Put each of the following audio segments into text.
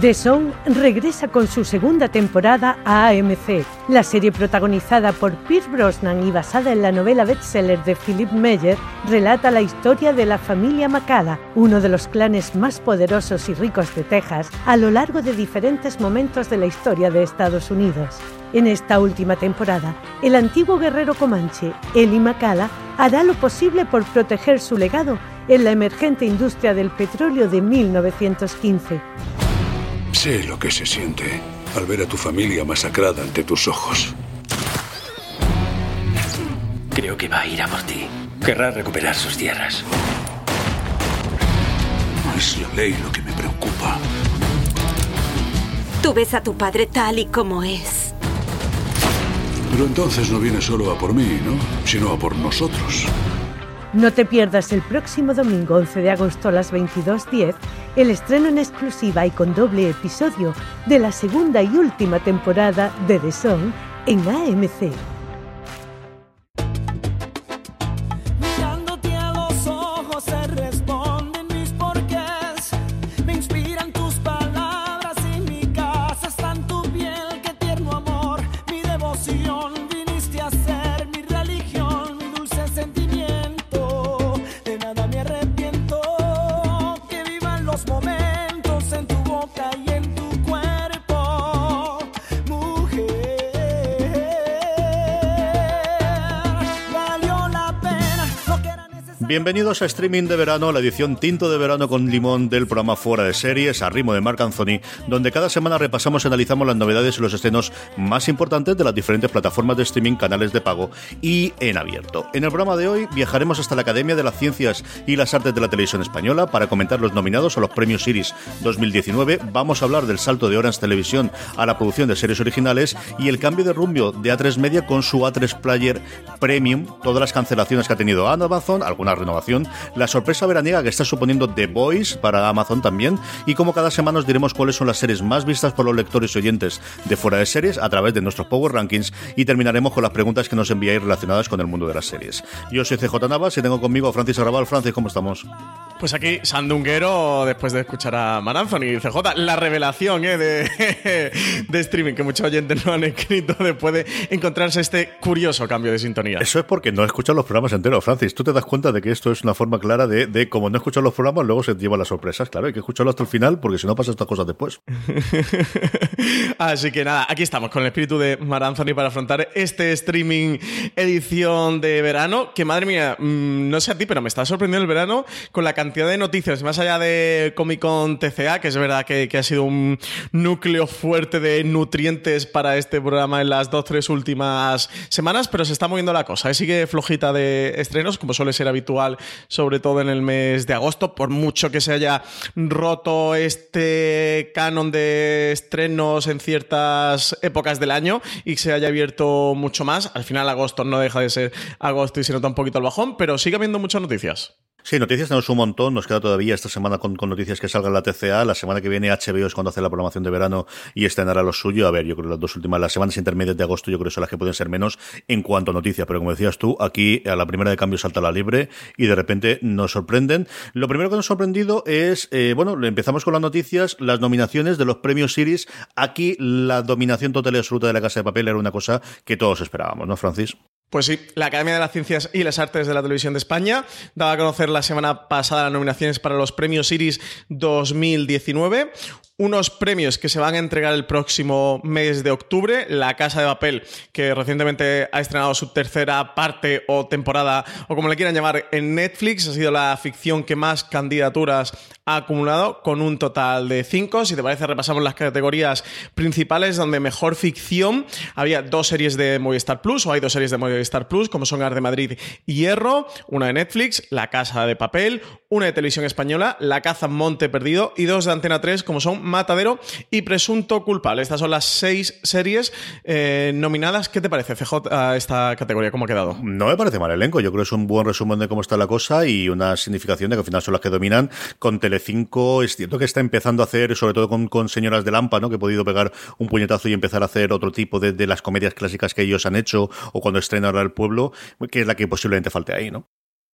The Song regresa con su segunda temporada a AMC. La serie protagonizada por Pierce Brosnan y basada en la novela bestseller de Philip Meyer relata la historia de la familia Macala, uno de los clanes más poderosos y ricos de Texas, a lo largo de diferentes momentos de la historia de Estados Unidos. En esta última temporada, el antiguo guerrero comanche, Eli Macala, hará lo posible por proteger su legado en la emergente industria del petróleo de 1915. Sé lo que se siente al ver a tu familia masacrada ante tus ojos. Creo que va a ir a por ti. Querrá recuperar sus tierras. No es la ley lo que me preocupa. Tú ves a tu padre tal y como es. Pero entonces no viene solo a por mí, ¿no? Sino a por nosotros. No te pierdas el próximo domingo 11 de agosto a las 22.10 el estreno en exclusiva y con doble episodio de la segunda y última temporada de The Song en AMC. Bienvenidos a Streaming de Verano, la edición Tinto de Verano con Limón del programa Fuera de Series, a ritmo de Marc Anthony, donde cada semana repasamos y analizamos las novedades y los estrenos más importantes de las diferentes plataformas de streaming, canales de pago y en abierto. En el programa de hoy viajaremos hasta la Academia de las Ciencias y las Artes de la Televisión Española para comentar los nominados a los premios Series 2019. Vamos a hablar del salto de Orange Televisión a la producción de series originales y el cambio de rumbo de A3 Media con su A3 Player Premium, todas las cancelaciones que ha tenido Amazon, alguna renovación, la sorpresa veraniega que está suponiendo The Voice para Amazon también, y como cada semana os diremos cuáles son las series más vistas por los lectores y oyentes de fuera de series a través de nuestros Power Rankings y terminaremos con las preguntas que nos enviáis relacionadas con el mundo de las series. Yo soy CJ Navas y tengo conmigo a Francis Arrabal. Francis, ¿cómo estamos? Pues aquí, Sandunguero, después de escuchar a Maranzón y CJ, la revelación ¿eh? de, de streaming que muchos oyentes no han escrito después de encontrarse este curioso cambio de sintonía. Eso es porque no he escuchado los programas enteros, Francis. Tú te das cuenta de que esto es una forma clara de, de como no he escuchado los programas, luego se llevan las sorpresas. Claro, hay que escucharlo hasta el final porque si no pasa estas cosas después. Así que nada, aquí estamos con el espíritu de Maranzoni para afrontar este streaming edición de verano. Que madre mía, mmm, no sé a ti, pero me está sorprendiendo el verano con la cantidad de noticias, más allá de Comic Con TCA, que es verdad que, que ha sido un núcleo fuerte de nutrientes para este programa en las dos, tres últimas semanas, pero se está moviendo la cosa. ¿eh? Sigue flojita de estrenos, como suele ser habitual, sobre todo en el mes de agosto, por mucho que se haya roto este canon de estrenos en ciertas épocas del año y se haya abierto mucho más. Al final agosto no deja de ser agosto y se nota un poquito el bajón, pero sigue habiendo muchas noticias. Sí, noticias tenemos un montón. Nos queda todavía esta semana con, con, noticias que salgan la TCA. La semana que viene HBO es cuando hace la programación de verano y estrenará lo suyo. A ver, yo creo que las dos últimas, las semanas intermedias de agosto, yo creo que son las que pueden ser menos en cuanto a noticias. Pero como decías tú, aquí a la primera de cambio salta la libre y de repente nos sorprenden. Lo primero que nos ha sorprendido es, eh, bueno, empezamos con las noticias, las nominaciones de los premios Series. Aquí la dominación total y absoluta de la Casa de Papel era una cosa que todos esperábamos, ¿no, Francis? Pues sí, la Academia de las Ciencias y las Artes de la Televisión de España daba a conocer la semana pasada las nominaciones para los premios Iris 2019. Unos premios que se van a entregar el próximo mes de octubre. La Casa de Papel, que recientemente ha estrenado su tercera parte o temporada, o como le quieran llamar, en Netflix, ha sido la ficción que más candidaturas ha acumulado, con un total de cinco. Si te parece, repasamos las categorías principales, donde mejor ficción había dos series de Movistar Plus, o hay dos series de Movistar Star Plus, como son Ar de Madrid Hierro, una de Netflix, La Casa de Papel, una de televisión española, La caza Monte Perdido, y dos de Antena 3, como son Matadero y Presunto Culpable. Estas son las seis series eh, nominadas. ¿Qué te parece, CJ, a esta categoría? ¿Cómo ha quedado? No me parece mal elenco. Yo creo que es un buen resumen de cómo está la cosa y una significación de que al final son las que dominan. Con Telecinco es cierto que está empezando a hacer, sobre todo con, con Señoras de Lampa, ¿no? que he podido pegar un puñetazo y empezar a hacer otro tipo de, de las comedias clásicas que ellos han hecho o cuando estrena ahora el pueblo, que es la que posiblemente falte ahí, ¿no?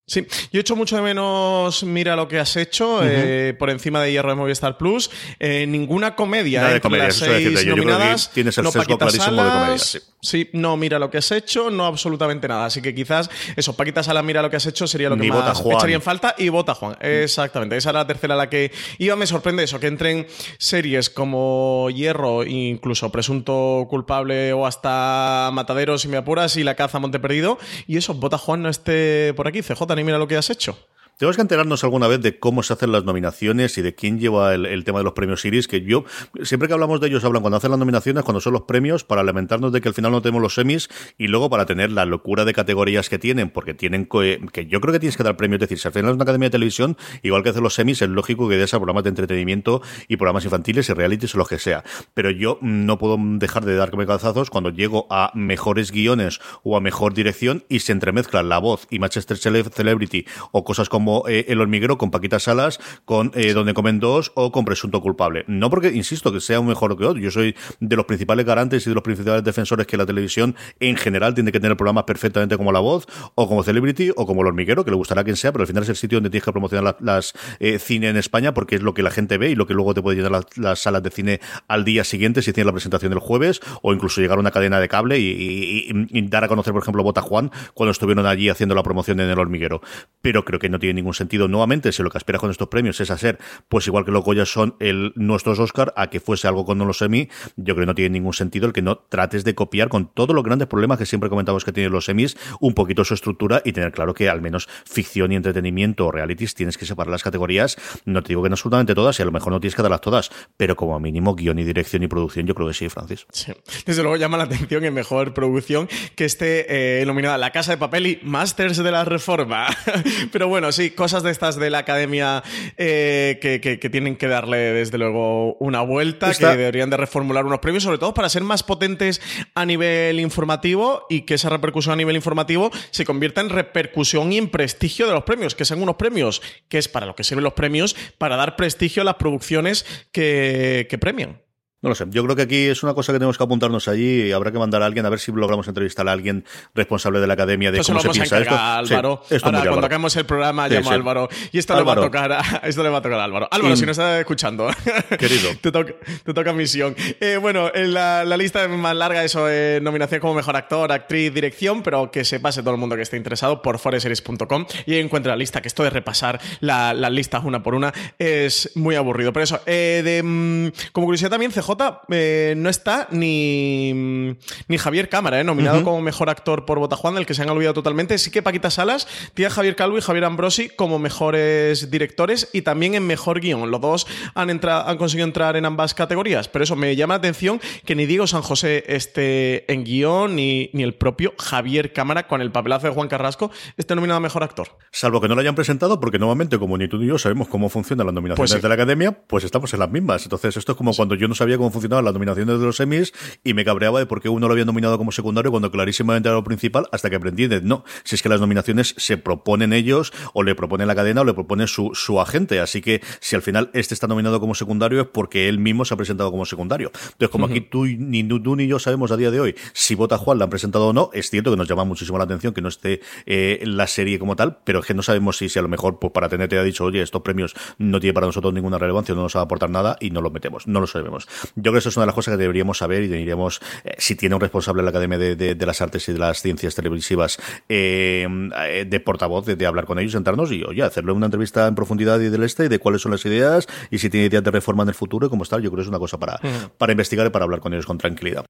Sí, yo he hecho mucho de menos Mira lo que has hecho eh, por encima de Hierro de Movistar Plus. Eh, ninguna comedia Nada de entre comedia, las seis decirte, yo creo que nominadas. tienes el no sesgo clarísimo de comedia, Salas, sí. no Mira lo que has hecho, no absolutamente nada. Así que quizás eso, Paquita Sala Mira lo que has hecho sería lo que Ni más Vota Juan. echaría en falta y Vota Juan. Exactamente, esa era la tercera a la que iba. Me sorprende eso, que entren series como Hierro, incluso Presunto Culpable o hasta Matadero, si me apuras, y La Caza Monte Perdido. Y eso, Vota Juan no esté por aquí. CJ, ni mira lo que has hecho. Tenemos que enterarnos alguna vez de cómo se hacen las nominaciones y de quién lleva el, tema de los premios Iris, que yo, siempre que hablamos de ellos, hablan cuando hacen las nominaciones, cuando son los premios, para lamentarnos de que al final no tenemos los semis y luego para tener la locura de categorías que tienen, porque tienen co- que yo creo que tienes que dar premios, es decir, si al final es una academia de televisión, igual que hacen los semis, es lógico que des a programas de entretenimiento y programas infantiles y realities o lo que sea. Pero yo no puedo dejar de darme calzazos cuando llego a mejores guiones o a mejor dirección y se entremezclan la voz y Manchester Cele- Celebrity o cosas como eh, El Hormiguero con Paquita Salas, con eh, Donde Comen Dos o con Presunto Culpable. No porque, insisto, que sea un mejor que otro. Yo soy de los principales garantes y de los principales defensores que la televisión en general tiene que tener programas perfectamente como La Voz o como Celebrity o como El Hormiguero, que le gustará a quien sea, pero al final es el sitio donde tienes que promocionar la- las eh, cine en España porque es lo que la gente ve y lo que luego te puede llenar las, las salas de cine al día siguiente si tienes la presentación del jueves o incluso llegar a una cadena de cable y, y- y- y dar a conocer, por ejemplo, Bota Juan cuando estuvieron allí haciendo la promoción en el hormiguero. Pero creo que no tiene ningún sentido. Nuevamente, si lo que esperas con estos premios es hacer, pues igual que los Goya son nuestros Oscar, a que fuese algo con los semis, yo creo que no tiene ningún sentido el que no trates de copiar con todos los grandes problemas que siempre comentamos que tienen los semis, un poquito su estructura y tener claro que al menos ficción y entretenimiento o realities tienes que separar las categorías. No te digo que no absolutamente todas y a lo mejor no tienes que darlas todas, pero como mínimo guion y dirección y producción, yo creo que sí, Francis. Sí. Desde luego llama la atención en mejor producción que esté eh, nominada La Casa de Papel y Masters de la Reforma. Pero bueno, sí, cosas de estas de la academia eh, que, que- que tienen que darle desde luego una vuelta, Está- que deberían de reformular unos premios, sobre todo para ser más potentes a nivel informativo y que esa repercusión a nivel informativo se convierta en repercusión y en prestigio de los premios, que sean unos premios, que es para lo que sirven los premios, para dar prestigio a las producciones que, que premian. No lo sé. Yo creo que aquí es una cosa que tenemos que apuntarnos allí y habrá que mandar a alguien a ver si logramos entrevistar a alguien responsable de la academia de cómo se piensa esto. a Sí, Álvaro. esto es Ahora, cuando Álvaro. acabemos el programa, Sí, llamo sí. a Álvaro. Y esto le va a Álvaro. tocar a, esto le va a tocar a Álvaro. Álvaro, Y- si no estás escuchando. Querido. te, toca, te toca misión. Eh, bueno, en la, la lista es más larga, eso, eh, nominación como mejor actor, actriz, dirección, pero que se pase todo el mundo que esté interesado por foreseries.com y encuentra la lista, que esto de repasar la- las listas una por una es muy aburrido. Pero eso, eh, de, mm, como curiosidad también, CJ eh, no está ni, mm, ni Javier Cámara, eh, nominado como mejor actor por Botajuan, del que se han olvidado totalmente. Sí que Paquita Salas tiene a Javier Calvo y Javier Ambrosi como mejores directores y también en mejor guion. Los dos han, entra- han conseguido entrar en ambas categorías, pero eso me llama la atención que ni Diego San José esté en guion, ni, ni el propio Javier Cámara, con el papelazo de Juan Carrasco, esté nominado a mejor actor. Salvo que no lo hayan presentado, porque nuevamente, como ni tú ni yo sabemos cómo funcionan las nominaciones Pues sí. de la academia, pues estamos en las mismas. Entonces, esto es como cuando yo no sabía cómo funcionaban las nominaciones de los semis y me cabreaba de por qué uno lo había nominado como secundario cuando clarísimamente era lo principal, hasta que aprendí de no, si es que las nominaciones se proponen ellos, o le propone la cadena, o le propone su, su agente. Así que si al final este está nominado como secundario es porque él mismo se ha presentado como secundario. Entonces, como aquí tú ni tú, ni yo sabemos a día de hoy si Vota Juan la han presentado o no, es cierto que nos llama muchísimo la atención que no esté eh, la serie como tal, pero es que no sabemos si, si a lo mejor pues para tenerte ha dicho, oye, estos premios no tienen para nosotros ninguna relevancia, no nos va a aportar nada y no los metemos, no lo sabemos. Yo creo que eso es una de las cosas que deberíamos saber y deberíamos, eh, si tiene un responsable en la Academia de, de- de las Artes y de las Ciencias Televisivas eh, eh, de portavoz, de, de hablar con ellos, sentarnos y, oye, hacerle una entrevista en profundidad y del este y de cuáles son las ideas y si tiene ideas de reforma en el futuro y cómo está, yo creo que es una cosa para, para investigar y para hablar con ellos con tranquilidad.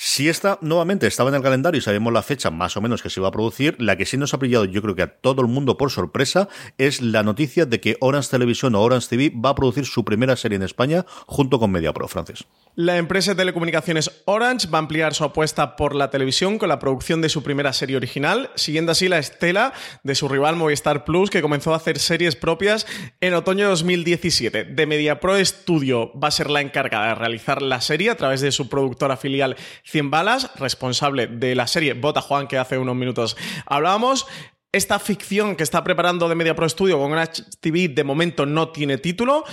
Si esta nuevamente estaba en el calendario y sabemos la fecha más o menos que se iba a producir, la que sí nos ha brillado yo creo que a todo el mundo por sorpresa es la noticia de que Orange Televisión o Orange TV va a producir su primera serie en España junto con MediaPro, francés. La empresa de telecomunicaciones Orange va a ampliar su apuesta por la televisión con la producción de su primera serie original, siguiendo así la estela de su rival Movistar Plus, que comenzó a hacer series propias en otoño de 2017. De MediaPro Studio va a ser la encargada de realizar la serie a través de su productora filial 100 balas, responsable de la serie Bota Juan, que hace unos minutos hablábamos. Esta ficción que está preparando de Media Pro Studio con TV de momento no tiene título,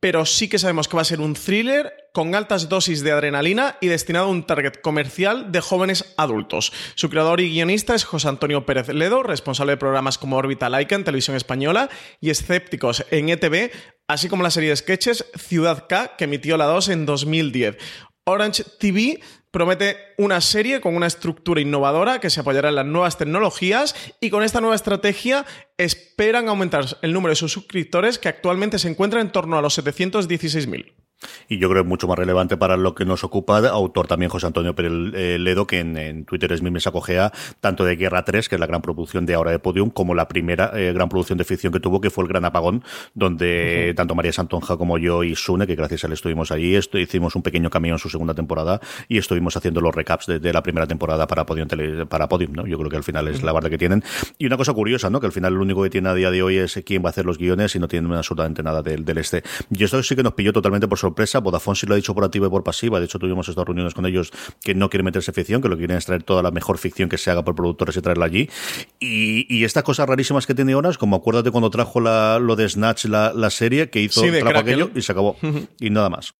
pero sí que sabemos que va a ser un thriller con altas dosis de adrenalina y destinado a un target comercial de jóvenes adultos. Su creador y guionista es José Antonio Pérez Ledo, responsable de programas como Órbita Laika en televisión española y Escépticos en ETV, así como la serie de sketches Ciudad K, que emitió la 2 en 2010. Orange TV promete una serie con una estructura innovadora que se apoyará en las nuevas tecnologías y con esta nueva estrategia esperan aumentar el número de sus suscriptores que actualmente se encuentra en torno a los 716.000. Y yo creo que es mucho más relevante para lo que nos ocupa, autor también José Antonio Pérez eh, Ledo, que en, Twitter es mi mesa cogea tanto de Guerra 3, que es la gran producción de ahora de Podium, como la primera eh, gran producción de ficción que tuvo, que fue El Gran Apagón, donde tanto María Santonja como yo y Sune, que gracias a él estuvimos allí, esto, hicimos un pequeño camino en su segunda temporada y estuvimos haciendo los recaps de, la primera temporada para Podium, para Podium, ¿no? Yo creo que al final es la barra que tienen. Y una cosa curiosa, ¿no? Que al final lo único que tiene a día de hoy es quién va a hacer los guiones y no tienen absolutamente nada del, del este. Y esto sí que nos pilló totalmente por sorpresa. Vodafone sí lo ha dicho por activa y por pasiva. De hecho, tuvimos estas reuniones con ellos que no quieren meterse ficción, que lo que quieren es traer toda la mejor ficción que se haga por productores y traerla allí. Y, estas cosas rarísimas que tiene Onas, como acuérdate cuando trajo lo de Snatch, la, serie, que hizo aquello y se acabó. y nada más.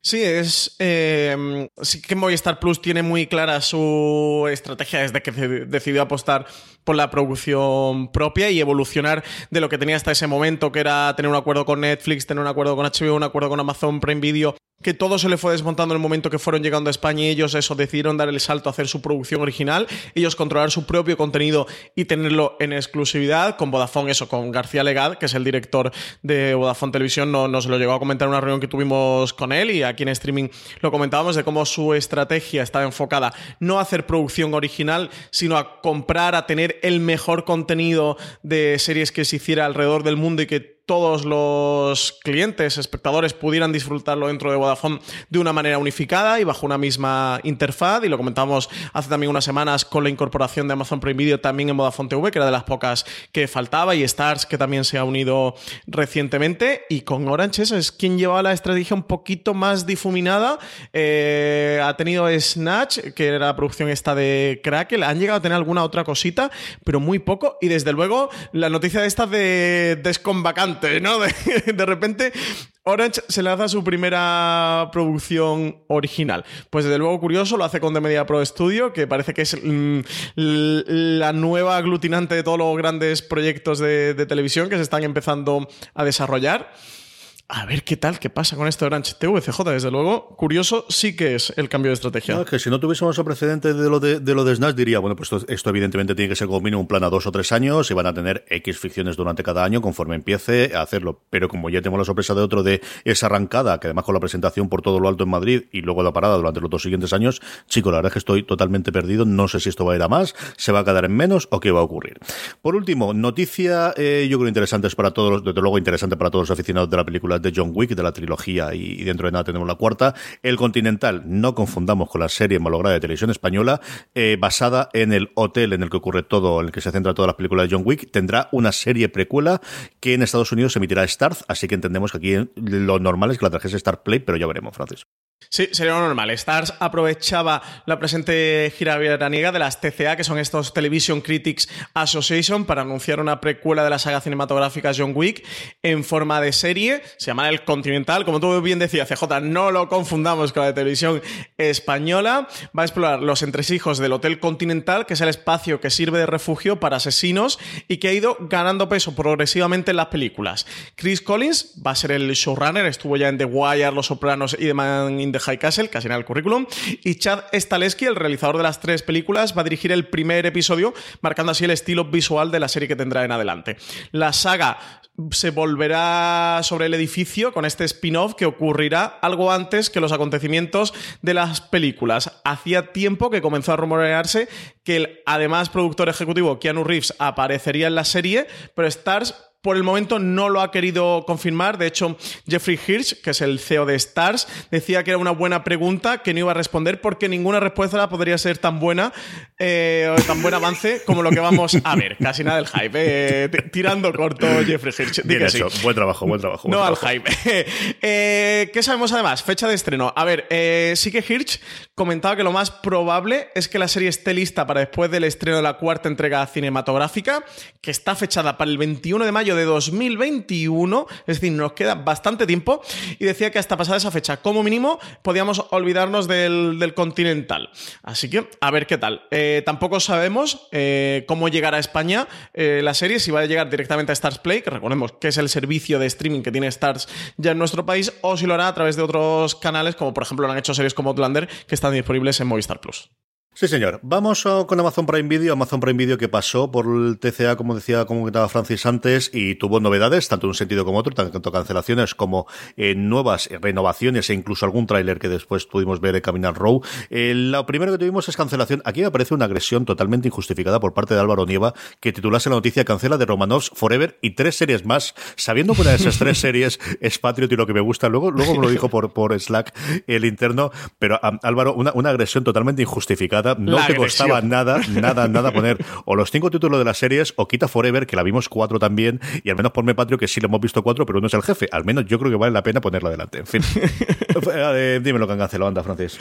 Sí, es. Eh, sí que Movistar Plus tiene muy clara su estrategia desde que decidió apostar por la producción propia y evolucionar de lo que tenía hasta ese momento, que era tener un acuerdo con Netflix, tener un acuerdo con HBO, un acuerdo con Amazon Prime Video que todo se le fue desmontando en el momento que fueron llegando a España y ellos eso decidieron dar el salto a hacer su producción original, ellos controlar su propio contenido y tenerlo en exclusividad con Vodafone, eso, con García Legad, que es el director de Vodafone Televisión, no, nos lo llegó a comentar en una reunión que tuvimos con él y aquí en streaming lo comentábamos de cómo su estrategia estaba enfocada no a hacer producción original, sino a comprar, a tener el mejor contenido de series que se hiciera alrededor del mundo y que todos los clientes, espectadores pudieran disfrutarlo dentro de Vodafone de una manera unificada y bajo una misma interfaz. Y lo comentamos hace también unas semanas con la incorporación de Amazon Prime Video también en Vodafone TV, que era de las pocas que faltaba, y Stars, que también se ha unido recientemente. Y con Orange, es quien llevaba la estrategia un poquito más difuminada. Eh, ha tenido Snatch, que era la producción esta de Crackle. Han llegado a tener alguna otra cosita, pero muy poco. Y desde luego, la noticia de esta de desconvacante De, repente Orange se lanza su primera producción original. Pues desde luego curioso, lo hace con The Media Pro Studio, que parece que es mm, la nueva aglutinante de todos los grandes proyectos de televisión que se están empezando a desarrollar. A ver qué tal, qué pasa con esto de Orange TVCJ, desde luego. Curioso sí que es el cambio de estrategia. No, que si no tuviésemos el precedente de lo de, lo de Snatch, diría, bueno, pues esto, evidentemente tiene que ser como mínimo un plan a dos o tres años y van a tener X ficciones durante cada año conforme empiece a hacerlo. Pero como ya tenemos la sorpresa de otro de esa arrancada, que además con la presentación por todo lo alto en Madrid y luego la parada durante los dos siguientes años, chico, la verdad es que estoy totalmente perdido. No sé si esto va a ir a más, se va a quedar en menos o qué va a ocurrir. Por último, noticia, eh, yo creo interesante para todos, desde luego interesante para todos los aficionados de la película de John Wick, de la trilogía, y, dentro de nada tenemos la cuarta. El Continental, no confundamos con la serie malograda de televisión española, eh, basada en el hotel en el que ocurre todo, en el que se centra todas las películas de John Wick, tendrá una serie precuela que en Estados Unidos emitirá Starz, así que entendemos que aquí lo normal es que la trajese Star Play, pero ya veremos, Francis. Sí, sería lo normal. Stars aprovechaba la presente gira veraniega de las TCA, que son estos Television Critics Association, para anunciar una precuela de la saga cinematográfica John Wick en forma de serie. Se llama El Continental. Como tú bien decías, CJ, no lo confundamos con la de televisión española. Va a explorar los entresijos del Hotel Continental, que es el espacio que sirve de refugio para asesinos y que ha ido ganando peso progresivamente en las películas. Chris Collins va a ser el showrunner, estuvo ya en The Wire, Los Sopranos y Man in the High Castle, casi en el currículum. Y Chad Staleski, el realizador de las tres películas, va a dirigir el primer episodio, marcando así el estilo visual de la serie que tendrá en adelante. La saga se volverá sobre el edificio con este spin-off que ocurrirá algo antes que los acontecimientos de las películas. Hacía tiempo que comenzó a rumorearse que el además productor ejecutivo Keanu Reeves aparecería en la serie, pero Stars por el momento no lo ha querido confirmar. De hecho, Jeffrey Hirsch, que es el CEO de Stars, decía que era una buena pregunta que no iba a responder porque ninguna respuesta podría ser tan buena eh, o tan buen avance como lo que vamos a ver. Casi nada del hype. Eh, tirando corto Jeffrey Hirsch. Bien hecho. Buen trabajo, buen trabajo. no al hype. Eh, ¿Qué sabemos además? Fecha de estreno. A ver, sí que Hirsch comentaba que lo más probable es que la serie esté lista para después del estreno de la cuarta entrega cinematográfica, que está fechada para el 21 de mayo de 2021, es decir, nos queda bastante tiempo, y decía que hasta pasada esa fecha, como mínimo, podíamos olvidarnos del, continental. Así que, a ver qué tal. Eh, tampoco sabemos eh, cómo llegará a España eh, la serie, si va a llegar directamente a Stars Play, que recordemos que es el servicio de streaming que tiene Stars ya en nuestro país, o si lo hará a través de otros canales, como por ejemplo lo han hecho series como Outlander, que están disponibles en Movistar Plus. Sí, señor. Vamos con Amazon Prime Video. Amazon Prime Video que pasó por el TCA, como decía, como comentaba Francis antes, y tuvo novedades, tanto en un sentido como otro, tanto cancelaciones como eh, nuevas renovaciones e incluso algún tráiler que después pudimos ver de Caminar Row. Eh, lo primero que tuvimos es cancelación. Aquí me aparece una agresión totalmente injustificada por parte de Álvaro Nieva, que titulase la noticia cancela de Romanovs Forever y tres series más, sabiendo que una de esas tres series es Patriot y lo que me gusta. Luego, luego me lo dijo por, por Slack el interno, pero Álvaro, una, una agresión totalmente injustificada no te costaba nada, nada, nada poner o los cinco títulos de las series o quita Forever, que la vimos cuatro también, y al menos ponme Patrio, que sí lo hemos visto cuatro, pero uno es el jefe. Al menos yo creo que vale la pena ponerlo adelante. En fin. Eh, dime lo que han cancelado, anda, Francis.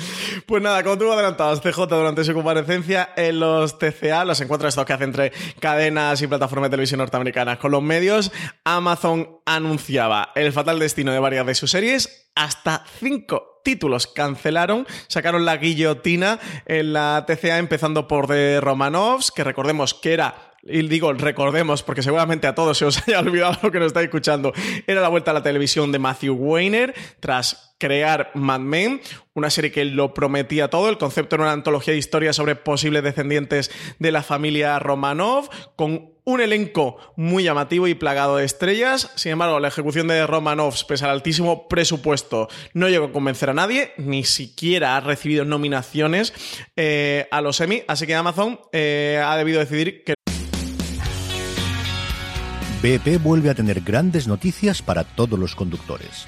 Pues nada, como tú adelantabas, CJ durante su comparecencia en los TCA, los encuentros estos que hace entre cadenas y plataformas de televisión norteamericanas con los medios, Amazon anunciaba el fatal destino de varias de sus series, hasta cinco títulos. Cancelaron, sacaron la guillotina en la TCA empezando por The Romanovs, que recordemos que era y digo recordemos porque seguramente a todos se os haya olvidado lo que nos estáis escuchando, era la vuelta a la televisión de Matthew Weiner tras crear Mad Men, una serie que lo prometía todo, el concepto era una antología de historias sobre posibles descendientes de la familia Romanov, con un elenco muy llamativo y plagado de estrellas. Sin embargo, la ejecución de Romanovs, pese al altísimo presupuesto, no llegó a convencer a nadie, ni siquiera ha recibido nominaciones eh, a los Emmy, así que Amazon eh, ha debido decidir que BP vuelve a tener grandes noticias para todos los conductores.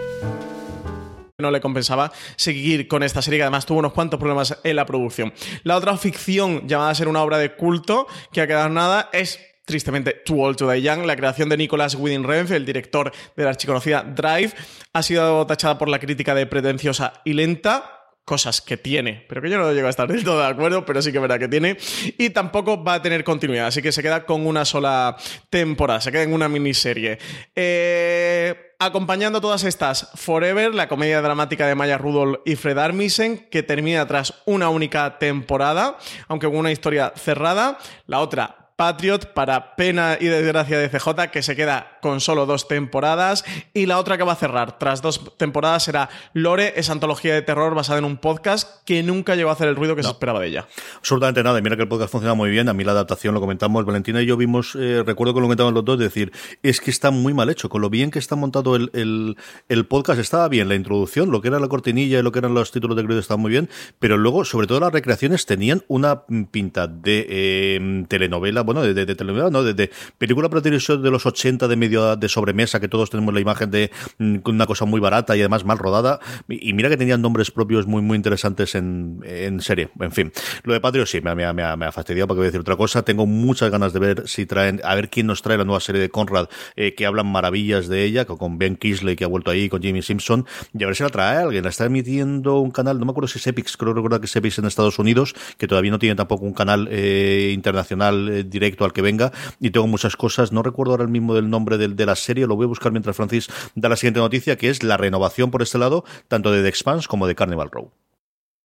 No le compensaba seguir con esta serie que además tuvo unos cuantos problemas en la producción. La otra ficción llamada a ser una obra de culto que ha quedado nada es tristemente Too Old to Die Young, la creación de Nicholas Winding Refn, el director de la archiconocida Drive, ha sido tachada por la crítica de pretenciosa y lenta, cosas que tiene, pero que yo no llego a estar del todo de acuerdo, pero sí que es verdad que tiene, y tampoco va a tener continuidad, así que se queda con una sola temporada, se queda en una miniserie. Eh Acompañando todas estas, Forever, la comedia dramática de Maya Rudolph y Fred Armisen, que termina tras una única temporada, aunque con una historia cerrada. La otra, Patriot, para pena y desgracia de CJ, que se queda con solo dos temporadas. Y la otra que va a cerrar tras dos temporadas será Lore, esa antología de terror basada en un podcast que nunca llegó a hacer el ruido que se esperaba de ella. Absolutamente nada. Mira que el podcast funciona muy bien. A mí la adaptación lo comentamos. Valentina y yo vimos, eh, recuerdo que lo comentamos los dos, decir, es que está muy mal hecho. Con lo bien que está montado el, el, el podcast, estaba bien la introducción, lo que era la cortinilla y lo que eran los títulos de crédito estaba muy bien. Pero luego, sobre todo las recreaciones, tenían una pinta de eh, telenovela, bueno, de, de, telenovela, ¿no? De, de película para televisión de los 80 de medio de sobremesa, que todos tenemos la imagen de mm, una cosa muy barata y además mal rodada. Y mira que tenían nombres propios muy, muy interesantes en, en serie. En fin, lo de Patrio sí, me, me, me, me ha fastidiado porque voy a decir otra cosa. Tengo muchas ganas de ver si traen, a ver quién nos trae la nueva serie de Conrad, eh, que hablan maravillas de ella, con Ben Kisley, que ha vuelto ahí, con Jimmy Simpson, y a ver si la trae alguien. La está emitiendo un canal, no me acuerdo si es Epix, creo recordar que es Epix en Estados Unidos, que todavía no tiene tampoco un canal eh, internacional eh, directo al que venga, y tengo muchas cosas, no recuerdo ahora el mismo del nombre de, de la serie, lo voy a buscar mientras Francis da la siguiente noticia, que es la renovación por este lado, tanto de The Expanse como de Carnival Row.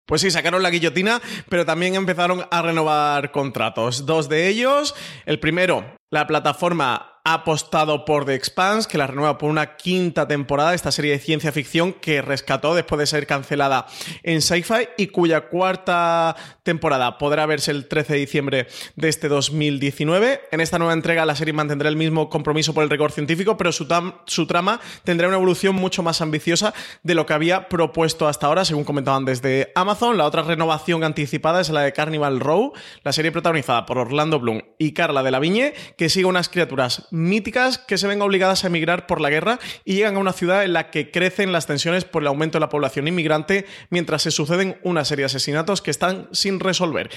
Pues sí, sacaron la guillotina, pero también empezaron a renovar contratos. Dos de ellos. El primero, la plataforma ha apostado por The Expanse, que la renueva por una quinta temporada, esta serie de ciencia ficción que rescató después de ser cancelada en Sci-Fi y cuya cuarta temporada podrá verse el 13 de diciembre de este 2019. En esta nueva entrega la serie mantendrá el mismo compromiso por el rigor científico, pero su, trama tendrá una evolución mucho más ambiciosa de lo que había propuesto hasta ahora, según comentaban desde Amazon. La otra renovación anticipada es la de Carnival Row, la serie protagonizada por Orlando Bloom y Carla de la Viñe, que sigue unas criaturas míticas que se ven obligadas a emigrar por la guerra y llegan a una ciudad en la que crecen las tensiones por el aumento de la población inmigrante mientras se suceden una serie de asesinatos que están sin resolver.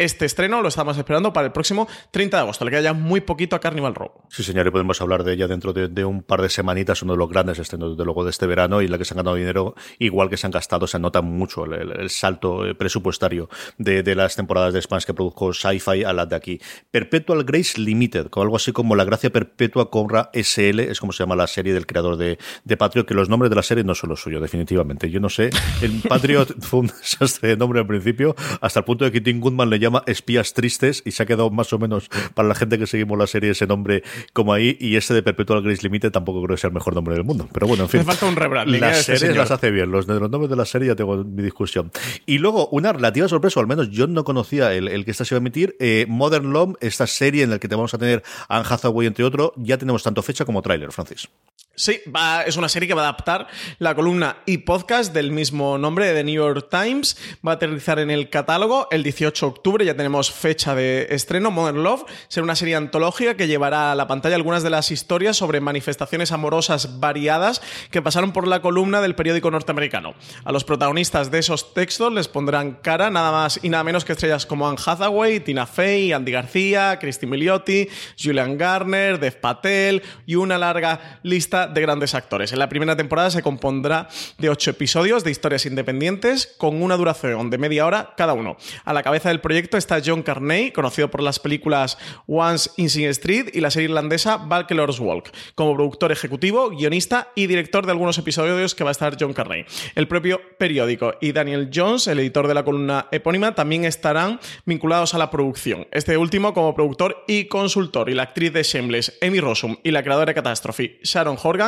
Este estreno lo estamos esperando para el próximo 30 de agosto. Le queda ya muy poquito a Carnival Row. Sí, señor, y podemos hablar de ella dentro de, de, un par de semanitas, uno de los grandes estrenos, desde luego, de este verano, y la que se han ganado dinero, igual que se han gastado, se nota mucho el, el, el salto eh, presupuestario de, de, las temporadas de Spans que produjo Sci-Fi a las de aquí. Perpetual Grace Limited, con algo así como La Gracia Perpetua Conra SL, es como se llama la serie del creador de, de Patriot, que los nombres de la serie no son los suyos, definitivamente. Yo no sé, el Patriot fue un desastre de nombre al principio, hasta el punto de que Tim Goodman le llama Espías Tristes y se ha quedado más o menos para la gente que seguimos la serie ese nombre como ahí y ese de Perpetual Grace Limited tampoco creo que sea el mejor nombre del mundo. Pero bueno, en fin. Me falta un rebranding. Las este series señor. las hace bien. Los de los nombres de la serie ya tengo mi discusión. Y luego, una relativa sorpresa, o al menos yo no conocía el, el que esta se iba a emitir, eh, Modern Love, esta serie en la que te vamos a tener Anne Hathaway, entre otros, ya tenemos tanto fecha como tráiler, Francis. Sí, es una serie que va a adaptar la columna y podcast del mismo nombre de The New York Times. Va a aterrizar en el catálogo el 18 de octubre, ya tenemos fecha de estreno. Modern Love será una serie antológica que llevará a la pantalla algunas de las historias sobre manifestaciones amorosas variadas que pasaron por la columna del periódico norteamericano. A los protagonistas de esos textos les pondrán cara nada más y nada menos que estrellas como Anne Hathaway, Tina Fey, Andy García, Christine Milioti, Julian Garner, Dev Patel y una larga lista de grandes actores. En la primera temporada se compondrá de ocho episodios de historias independientes con una duración de media hora cada uno. A la cabeza del proyecto está John Carney, conocido por las películas Once in Sing Street y la serie irlandesa Bachelor's Walk, como productor ejecutivo, guionista y director de algunos episodios que va a estar John Carney. El propio periódico y Daniel Jones, el editor de la columna epónima, también estarán vinculados a la producción. Este último como productor y consultor y la actriz de Shameless, Amy Rossum, y la creadora de Catastrophe, Sharon Horgan,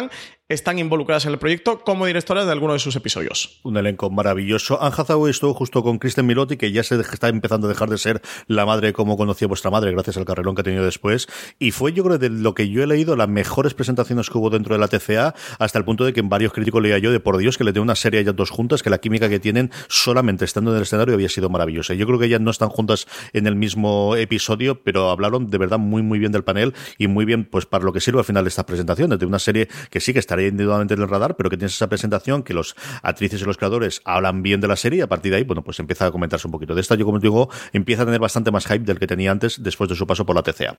están involucradas en el proyecto como directoras de algunos de sus episodios. Un elenco maravilloso. Anne Hathaway estuvo justo con Kristen Milotti, que ya se está empezando a dejar de ser la madre como conocía vuestra madre, gracias al carrerón que ha tenido después. Y fue, yo creo, de lo que yo he leído, las mejores presentaciones que hubo dentro de la TCA, hasta el punto de que en varios críticos leía yo de por Dios que le tengo una serie a ellas dos juntas, que la química que tienen solamente estando en el escenario había sido maravillosa. Yo creo que ellas no están juntas en el mismo episodio, pero hablaron de verdad muy, muy bien del panel y muy bien, pues, para lo que sirve al final de estas presentaciones, de una serie que sí que estaría individualmente en el radar, pero que tienes esa presentación que los actrices y los creadores hablan bien de la serie y a partir de ahí, bueno, pues empieza a comentarse un poquito. De esta, yo como digo, empieza a tener bastante más hype del que tenía antes después de su paso por la TCA.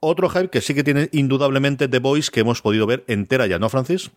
Otro hype que sí que tiene indudablemente The Voice que hemos podido ver entera ya, ¿no, Francis?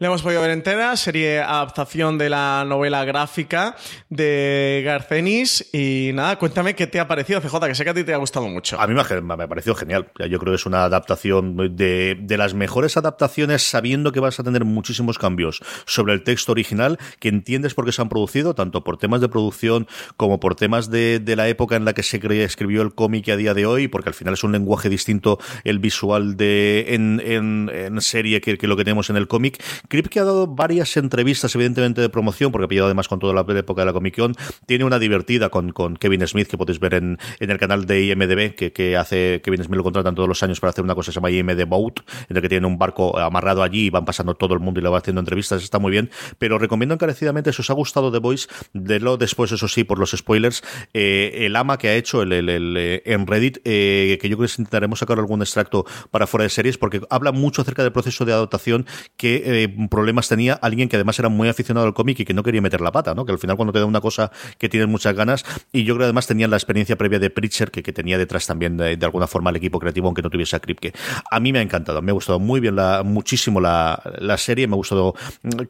La hemos podido ver entera, serie adaptación de la novela gráfica de Garcenis. Y nada, cuéntame qué te ha parecido, CJ, que sé que a ti te ha gustado mucho. A mí me ha, parecido genial. Yo creo que es una adaptación de, de, las mejores adaptaciones, sabiendo que vas a tener muchísimos cambios sobre el texto original, que entiendes por qué se han producido, tanto por temas de producción como por temas de, de la época en la que se escribió el cómic a día de hoy, porque al final es un lenguaje distinto el visual de en, en, serie que lo que tenemos en el cómic que ha dado varias entrevistas, evidentemente, de promoción, porque ha pillado además con toda la época de la Comic Con. Tiene una divertida con, Kevin Smith, que podéis ver en, el canal de IMDB, que, hace Kevin Smith lo contratan todos los años para hacer una cosa que se llama IMD Boat, en el que tiene un barco amarrado allí y van pasando todo el mundo y le va haciendo entrevistas. Está muy bien, pero recomiendo encarecidamente, si os ha gustado The Voice, de lo después, eso sí, por los spoilers, eh, el ama que ha hecho el, el, eh, en Reddit, eh, que yo creo que intentaremos sacar algún extracto para fuera de series, porque habla mucho acerca del proceso de adaptación que eh, problemas tenía alguien que además era muy aficionado al cómic y que no quería meter la pata, ¿no? Que al final cuando te da una cosa que tienes muchas ganas, y yo creo que además tenían la experiencia previa de Preacher, que, que tenía detrás también de, alguna forma el equipo creativo, aunque no tuviese a Kripke. A mí me ha encantado, me ha gustado muy bien la, muchísimo la, la serie, me ha gustado,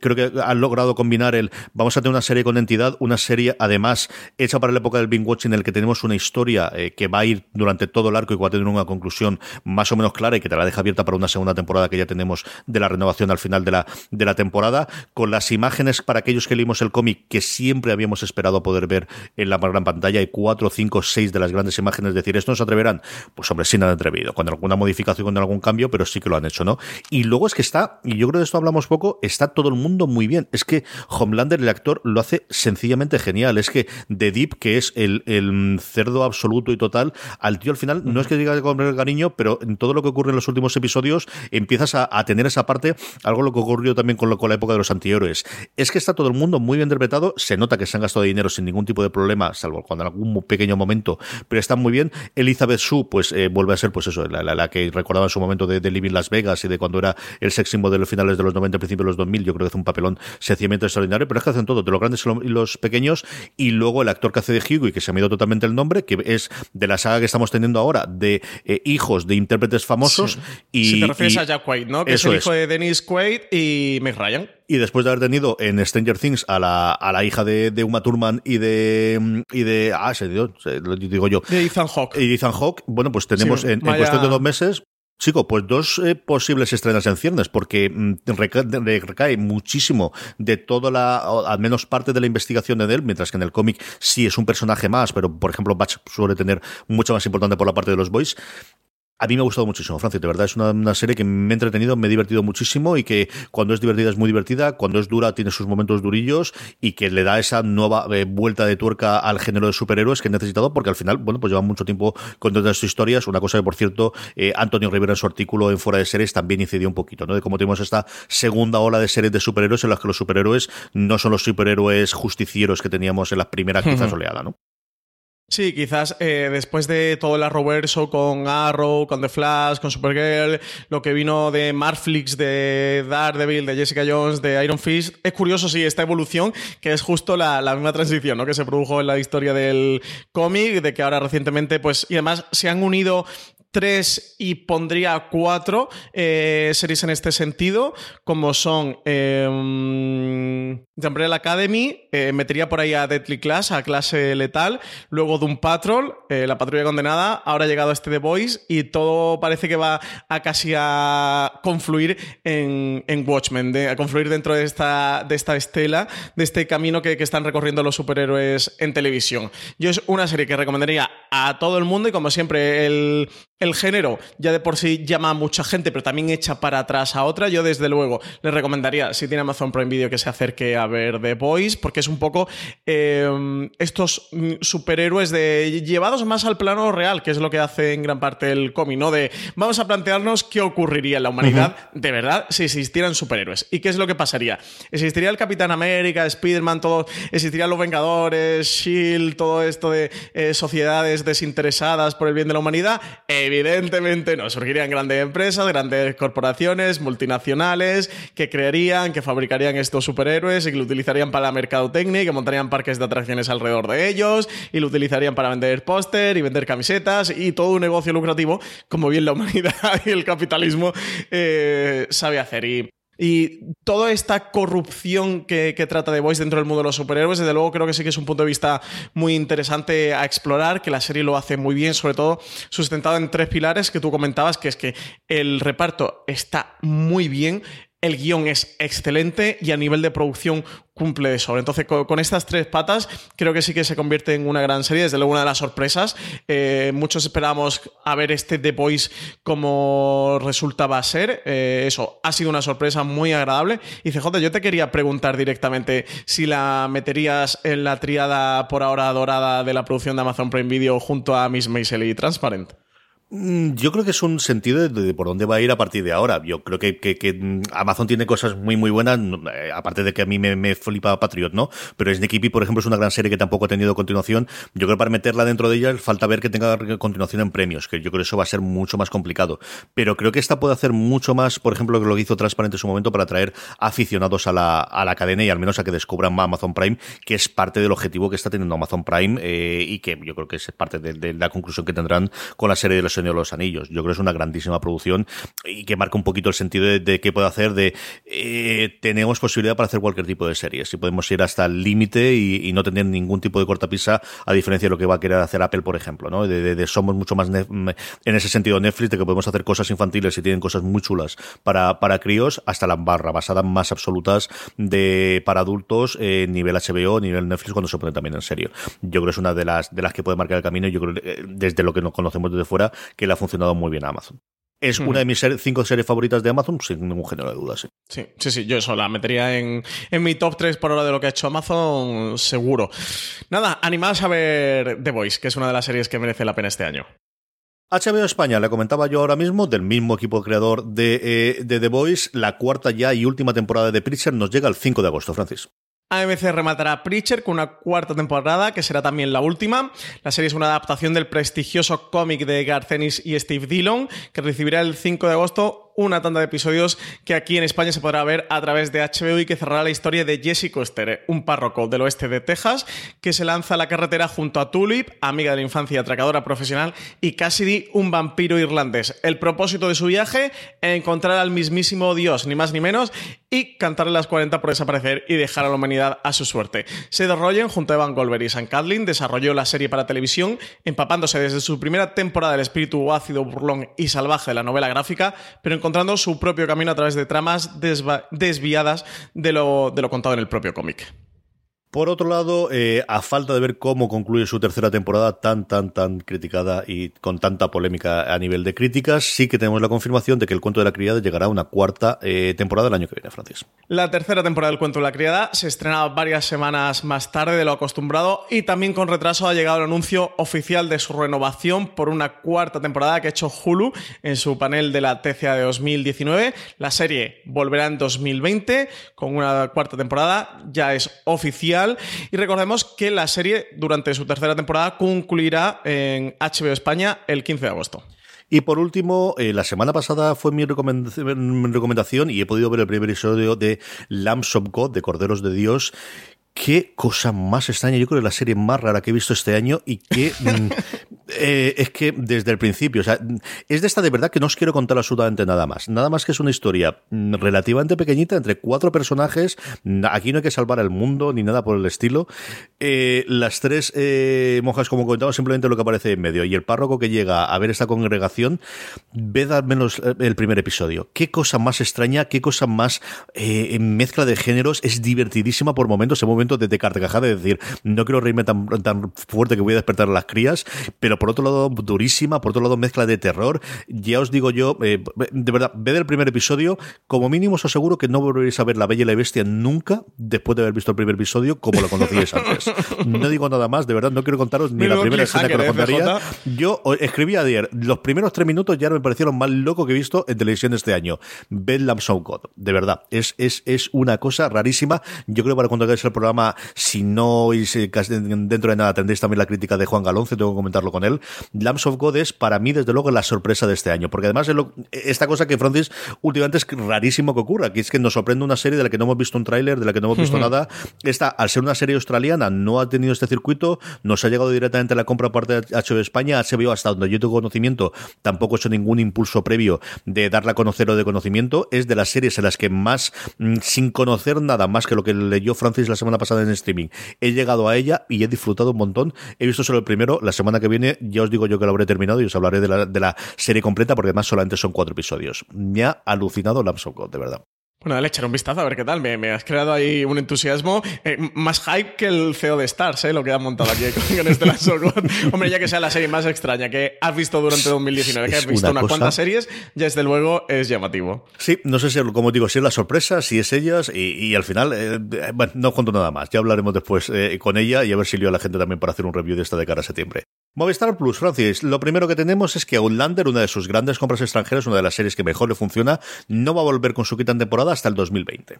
creo que han logrado combinar el, vamos a tener una serie con entidad, una serie además hecha para la época del binge watching en el que tenemos una historia eh, que va a ir durante todo el arco y que va a tener una conclusión más o menos clara y que te la deja abierta para una segunda temporada que ya tenemos de la renovación al final de la, de la temporada, con las imágenes para aquellos que leímos el cómic que siempre habíamos esperado poder ver en la gran pantalla. Hay cuatro, cinco, seis de las grandes imágenes. Decir, ¿esto no se atreverán? Pues hombre, sí han atrevido, con alguna modificación, con algún cambio, pero sí que lo han hecho, ¿no? Y luego es que está, y yo creo que de esto hablamos poco, está todo el mundo muy bien. Es que Homelander, el actor, lo hace sencillamente genial. Es que The Deep, que es el, el cerdo absoluto y total, al tío al final, no es que diga con el cariño, pero en todo lo que ocurre en los últimos episodios, empiezas a, a tener esa parte, algo lo que también con, lo, con la época de los antihéroes. Es que está todo el mundo muy bien interpretado, se nota que se han gastado dinero sin ningún tipo de problema, salvo cuando en algún pequeño momento, pero está muy bien. Elizabeth Shue, pues eh, vuelve a ser, pues eso, la, la, que recordaba en su momento de, de, Living Las Vegas y de cuando era el sex symbol de los finales de los 90, principios de los 2000, yo creo que hace un papelón sencillamente extraordinario, pero es que hacen todo, de los grandes y los pequeños, y luego el actor que hace de Hugo y que se me ha ido totalmente el nombre, que es de la saga que estamos teniendo ahora, de eh, hijos de intérpretes famosos. Sí. Y, si te refieres a Jack Quaid, ¿no? Que es el hijo es. de Dennis Quaid y Meg Ryan. Y después de haber tenido en Stranger Things a la, a la hija de, de Uma Thurman y de. y de. Ah, se dio, lo digo yo. De Ethan Hawke. Y Ethan Hawke. Bueno, pues tenemos sí, en, en, cuestión de dos meses. Chico, pues dos eh, posibles estrenas en ciernes, porque mm, recae, recae, muchísimo de toda la, al menos parte de la investigación de él, mientras que en el cómic sí es un personaje más, pero por ejemplo Batch suele tener mucho más importante por la parte de los boys. A mí me ha gustado muchísimo, Francis. De verdad, es una, una, serie que me ha entretenido, me he divertido muchísimo y que cuando es divertida es muy divertida, cuando es dura tiene sus momentos durillos y que le da esa nueva eh, vuelta de tuerca al género de superhéroes que he necesitado porque al final, bueno, pues lleva mucho tiempo contando estas historias. Una cosa que, por cierto, eh, Antonio Rivera en su artículo en Fuera de Series también incidió un poquito, ¿no? De cómo tenemos esta segunda ola de series de superhéroes en las que los superhéroes no son los superhéroes justicieros que teníamos en la primera quizás oleada, ¿no? Sí, quizás eh, después de todo el Arrowverso con Arrow, con The Flash, con Supergirl, lo que vino de Marflix, de Daredevil, de Jessica Jones, de Iron Fist, es curioso, sí, esta evolución, que es justo la, la misma transición ¿no? que se produjo en la historia del cómic, de que ahora recientemente, pues, y además se han unido tres y pondría cuatro eh, series en este sentido, como son eh, The Umbrella Academy, eh, metería por ahí a Deadly Class, a clase letal, luego Doom Patrol, eh, la patrulla condenada, ahora ha llegado este The Boys y todo parece que va a casi a confluir en, en Watchmen, a confluir dentro de esta, de esta estela, de este camino que, que están recorriendo los superhéroes en televisión. Yo es una serie que recomendaría a todo el mundo y como siempre el, el género ya de por sí llama a mucha gente, pero también echa para atrás a otra. Yo, desde luego, les recomendaría, si tiene Amazon Prime Video, que se acerque a ver The Boys, porque es un poco eh, estos superhéroes de llevados más al plano real, que es lo que hace en gran parte el cómic, ¿no? De vamos a plantearnos qué ocurriría en la humanidad uh -huh. de verdad si existieran superhéroes. ¿Y qué es lo que pasaría? ¿Existiría el Capitán América, Spider-Man, todo? ¿Existirían los Vengadores, Shield, todo esto de eh, sociedades desinteresadas por el bien de la humanidad? Evidentemente no. Surgirían grandes empresas, grandes corporaciones, multinacionales, que crearían, que fabricarían estos superhéroes y que lo utilizarían para la mercadotecnia y que montarían parques de atracciones alrededor de ellos y lo utilizarían para vender póster y vender camisetas y todo un negocio lucrativo, como bien la humanidad y el capitalismo eh, sabe hacer. Y Y toda esta corrupción que, trata de Voice dentro del mundo de los superhéroes, desde luego creo que sí que es un punto de vista muy interesante a explorar, que la serie lo hace muy bien, sobre todo sustentado en tres pilares que tú comentabas, que es que el reparto está muy bien, el guion es excelente y a nivel de producción cumple de sobra. Entonces, con, estas tres patas, creo que sí que se convierte en una gran serie, desde luego una de las sorpresas. Eh, muchos esperábamos a ver este The Boys como resultaba ser. Eh, eso, ha sido una sorpresa muy agradable. Y CJ, yo te quería preguntar directamente si la meterías en la triada por ahora dorada de la producción de Amazon Prime Video junto a Miss Maisel y Transparent. Mm, yo creo que es un sentido de, por dónde va a ir a partir de ahora. Yo creo que, mm, Amazon tiene cosas muy, muy buenas, eh, aparte de que a mí me, flipa Patriot, ¿no? Pero Sneaky Pea, por ejemplo, es una gran serie que tampoco ha tenido continuación. Yo creo que para meterla dentro de ella falta ver que tenga continuación en premios, que yo creo que eso va a ser mucho más complicado. Pero creo que esta puede hacer mucho más, por ejemplo, que lo que hizo Transparente en su momento para atraer aficionados a la, a la cadena y al menos a que descubran más Amazon Prime, que es parte del objetivo que está teniendo Amazon Prime eh, y que yo creo que es parte de, de, la conclusión que tendrán con la serie de los De los Anillos. Yo creo que es una grandísima producción y que marca un poquito el sentido de, qué puede hacer de eh, tenemos posibilidad para hacer cualquier tipo de series y podemos ir hasta el límite y, no tener ningún tipo de cortapisa a diferencia de lo que va a querer hacer Apple por ejemplo ¿no? de, somos mucho más en ese sentido Netflix de que podemos hacer cosas infantiles y tienen cosas muy chulas para, para críos hasta la barra basada más absolutas de para adultos eh, nivel HBO nivel Netflix cuando se pone también en serio. Yo creo que es una de las de las que puede marcar el camino yo creo eh, desde lo que nos conocemos desde fuera que le ha funcionado muy bien a Amazon. Es una de mis cinco series favoritas de Amazon, sin ningún género de dudas. Sí, sí, sí, yo eso la metería en, mi top 3 por hora de lo que ha hecho Amazon, seguro. Nada, animados a ver The Voice, que es una de las series que merece la pena este año. HBO España, le comentaba yo ahora mismo, del mismo equipo creador de, eh, de The Voice, la cuarta ya y última temporada de Preacher nos llega el 5 de agosto, Francis. AMC rematará Preacher con una cuarta temporada, que será también la última. La serie es una adaptación del prestigioso cómic de Garth Ennis y Steve Dillon, que recibirá el 5 de agosto una tanda de episodios que aquí en España se podrá ver a través de HBO y que cerrará la historia de Jesse Coster, un párroco del oeste de Texas que se lanza a la carretera junto a Tulip, amiga de la infancia atracadora profesional, y Cassidy, un vampiro irlandés. El propósito de su viaje, encontrar al mismísimo Dios, ni más ni menos, y cantarle las 40 por desaparecer y dejar a la humanidad a su suerte. Seth Rogen, junto a Evan Goldberg y Sam Catlin, desarrolló la serie para televisión, empapándose desde su primera temporada del espíritu ácido, burlón y salvaje de la novela gráfica, pero en encontrando su propio camino a través de tramas desviadas de lo, de lo contado en el propio cómic. Por otro lado, eh, a falta de ver cómo concluye su tercera temporada tan, tan, tan criticada y con tanta polémica a nivel de críticas, sí que tenemos la confirmación de que el cuento de la criada llegará a una cuarta eh, temporada el año que viene, Francis. La tercera temporada del cuento de la criada se estrena varias semanas más tarde de lo acostumbrado y también con retraso ha llegado el anuncio oficial de su renovación por una cuarta temporada que ha hecho Hulu en su panel de la TCA de 2019. La serie volverá en 2020 con una cuarta temporada, ya es oficial y recordemos que la serie durante su tercera temporada concluirá en HBO España el 15 de agosto. Y por último, eh, la semana pasada fue mi recomendación y he podido ver el primer episodio de Lambs of God, de Corderos de Dios, qué cosa más extraña. Yo creo que es la serie más rara que he visto este año y que mm, eh, es que desde el principio, o sea, es de esta de verdad que no os quiero contar absolutamente nada más. Nada más que es una historia relativamente pequeñita entre cuatro personajes. Aquí no hay que salvar al mundo ni nada por el estilo. Eh, las tres eh, monjas, como comentaba, simplemente lo que aparece en medio. Y el párroco que llega a ver esta congregación, ve al menos el primer episodio. Qué cosa más extraña, qué cosa más mezcla de géneros. Es divertidísima por momentos, en momentos de, de carcajada, de decir, no quiero reírme tan, tan fuerte que voy a despertar a las crías, pero por otro lado durísima, por otro lado mezcla de terror. Ya os digo yo, eh, de verdad, ved el primer episodio, como mínimo os aseguro que no volveréis a ver La Bella y la Bestia nunca después de haber visto el primer episodio como lo conocíais antes. No digo nada más, de verdad, no quiero contaros ni la primera escena que lo contaría. Yo escribí ayer, los primeros tres minutos ya me parecieron más loco que he visto en televisión este año. Ved Lamb God, de verdad, es, es, es una cosa rarísima. Yo creo que para cuando hagáis el programa, si no dentro de nada tendréis también la crítica de Juan Galonce, tengo que comentarlo con él Lambs of God es para mí, desde luego, la sorpresa de este año. Porque además, es lo- esta cosa que Francis últimamente es rarísimo que ocurra, que es que nos sorprende una serie de la que no hemos visto un tráiler, de la que no hemos visto nada. Esta, al ser una serie australiana, no ha tenido este circuito, nos ha llegado directamente la compra por parte de HBO España, HBO hasta donde yo tengo conocimiento, tampoco ha hecho ningún impulso previo de darla a conocer o de conocimiento, es de las series en las que más, mm, sin conocer nada más que lo que leyó Francis la semana pasada en streaming, he llegado a ella y he disfrutado un montón. He visto solo el primero, la semana que viene ya os digo yo que lo habré terminado y os hablaré de la, de la serie completa porque además solamente son cuatro episodios. Me ha alucinado Lambs of God, de verdad. Bueno, dale, echar un vistazo a ver qué tal. Me, me has creado ahí un entusiasmo eh, más hype que el CEO de Stars, ¿eh? lo que han montado aquí con, con este Last of God. Hombre, ya que sea la serie más extraña que has visto durante 2019, que has visto una unas cosa- cuantas series, ya desde luego es llamativo. Sí, no sé si, como digo, si es la sorpresa, si es ellas, y, y al final, eh, eh, bueno, no cuento nada más. Ya hablaremos después con ella y a ver si lío a la gente también para hacer un review de esta de cara a septiembre. Movistar Plus, Francis, lo primero que tenemos es que Outlander, una de sus grandes compras extranjeras, una de las series que mejor le funciona, no va a volver con su quinta temporada hasta el 2020.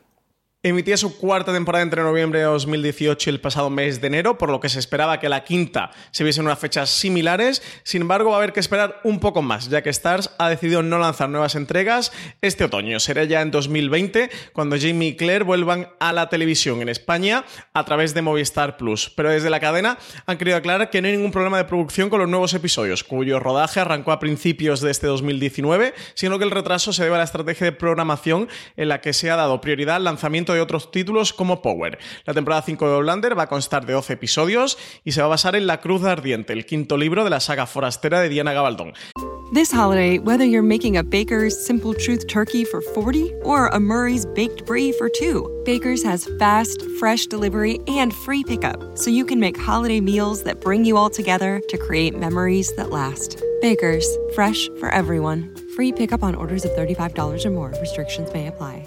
Emitía su cuarta temporada entre noviembre de 2018 y el pasado mes de enero, por lo que se esperaba que la quinta se viese en unas fechas similares. Sin embargo, va a haber que esperar un poco más, ya que Stars ha decidido no lanzar nuevas entregas este otoño. Será ya en 2020 cuando Jamie y Claire vuelvan a la televisión en España a través de Movistar Plus. Pero desde la cadena han querido aclarar que no hay ningún problema de producción con los nuevos episodios, cuyo rodaje arrancó a principios de este 2019, sino que el retraso se debe a la estrategia de programación en la que se ha dado prioridad al de otros títulos como Power. La temporada 5 de Outlander va a constar de 12 episodios y se va a basar en La Cruz Ardiente, el quinto libro de la saga forastera de Diana Gabaldón. This holiday, whether you're making a Baker's Simple Truth turkey for 40 or a Murray's Baked Brie for 2, Baker's has fast, fresh delivery and free pickup, so you can make holiday meals that bring you all together to create memories that last. Baker's, fresh for everyone. Free pickup on orders of $35 or more. Restrictions may apply.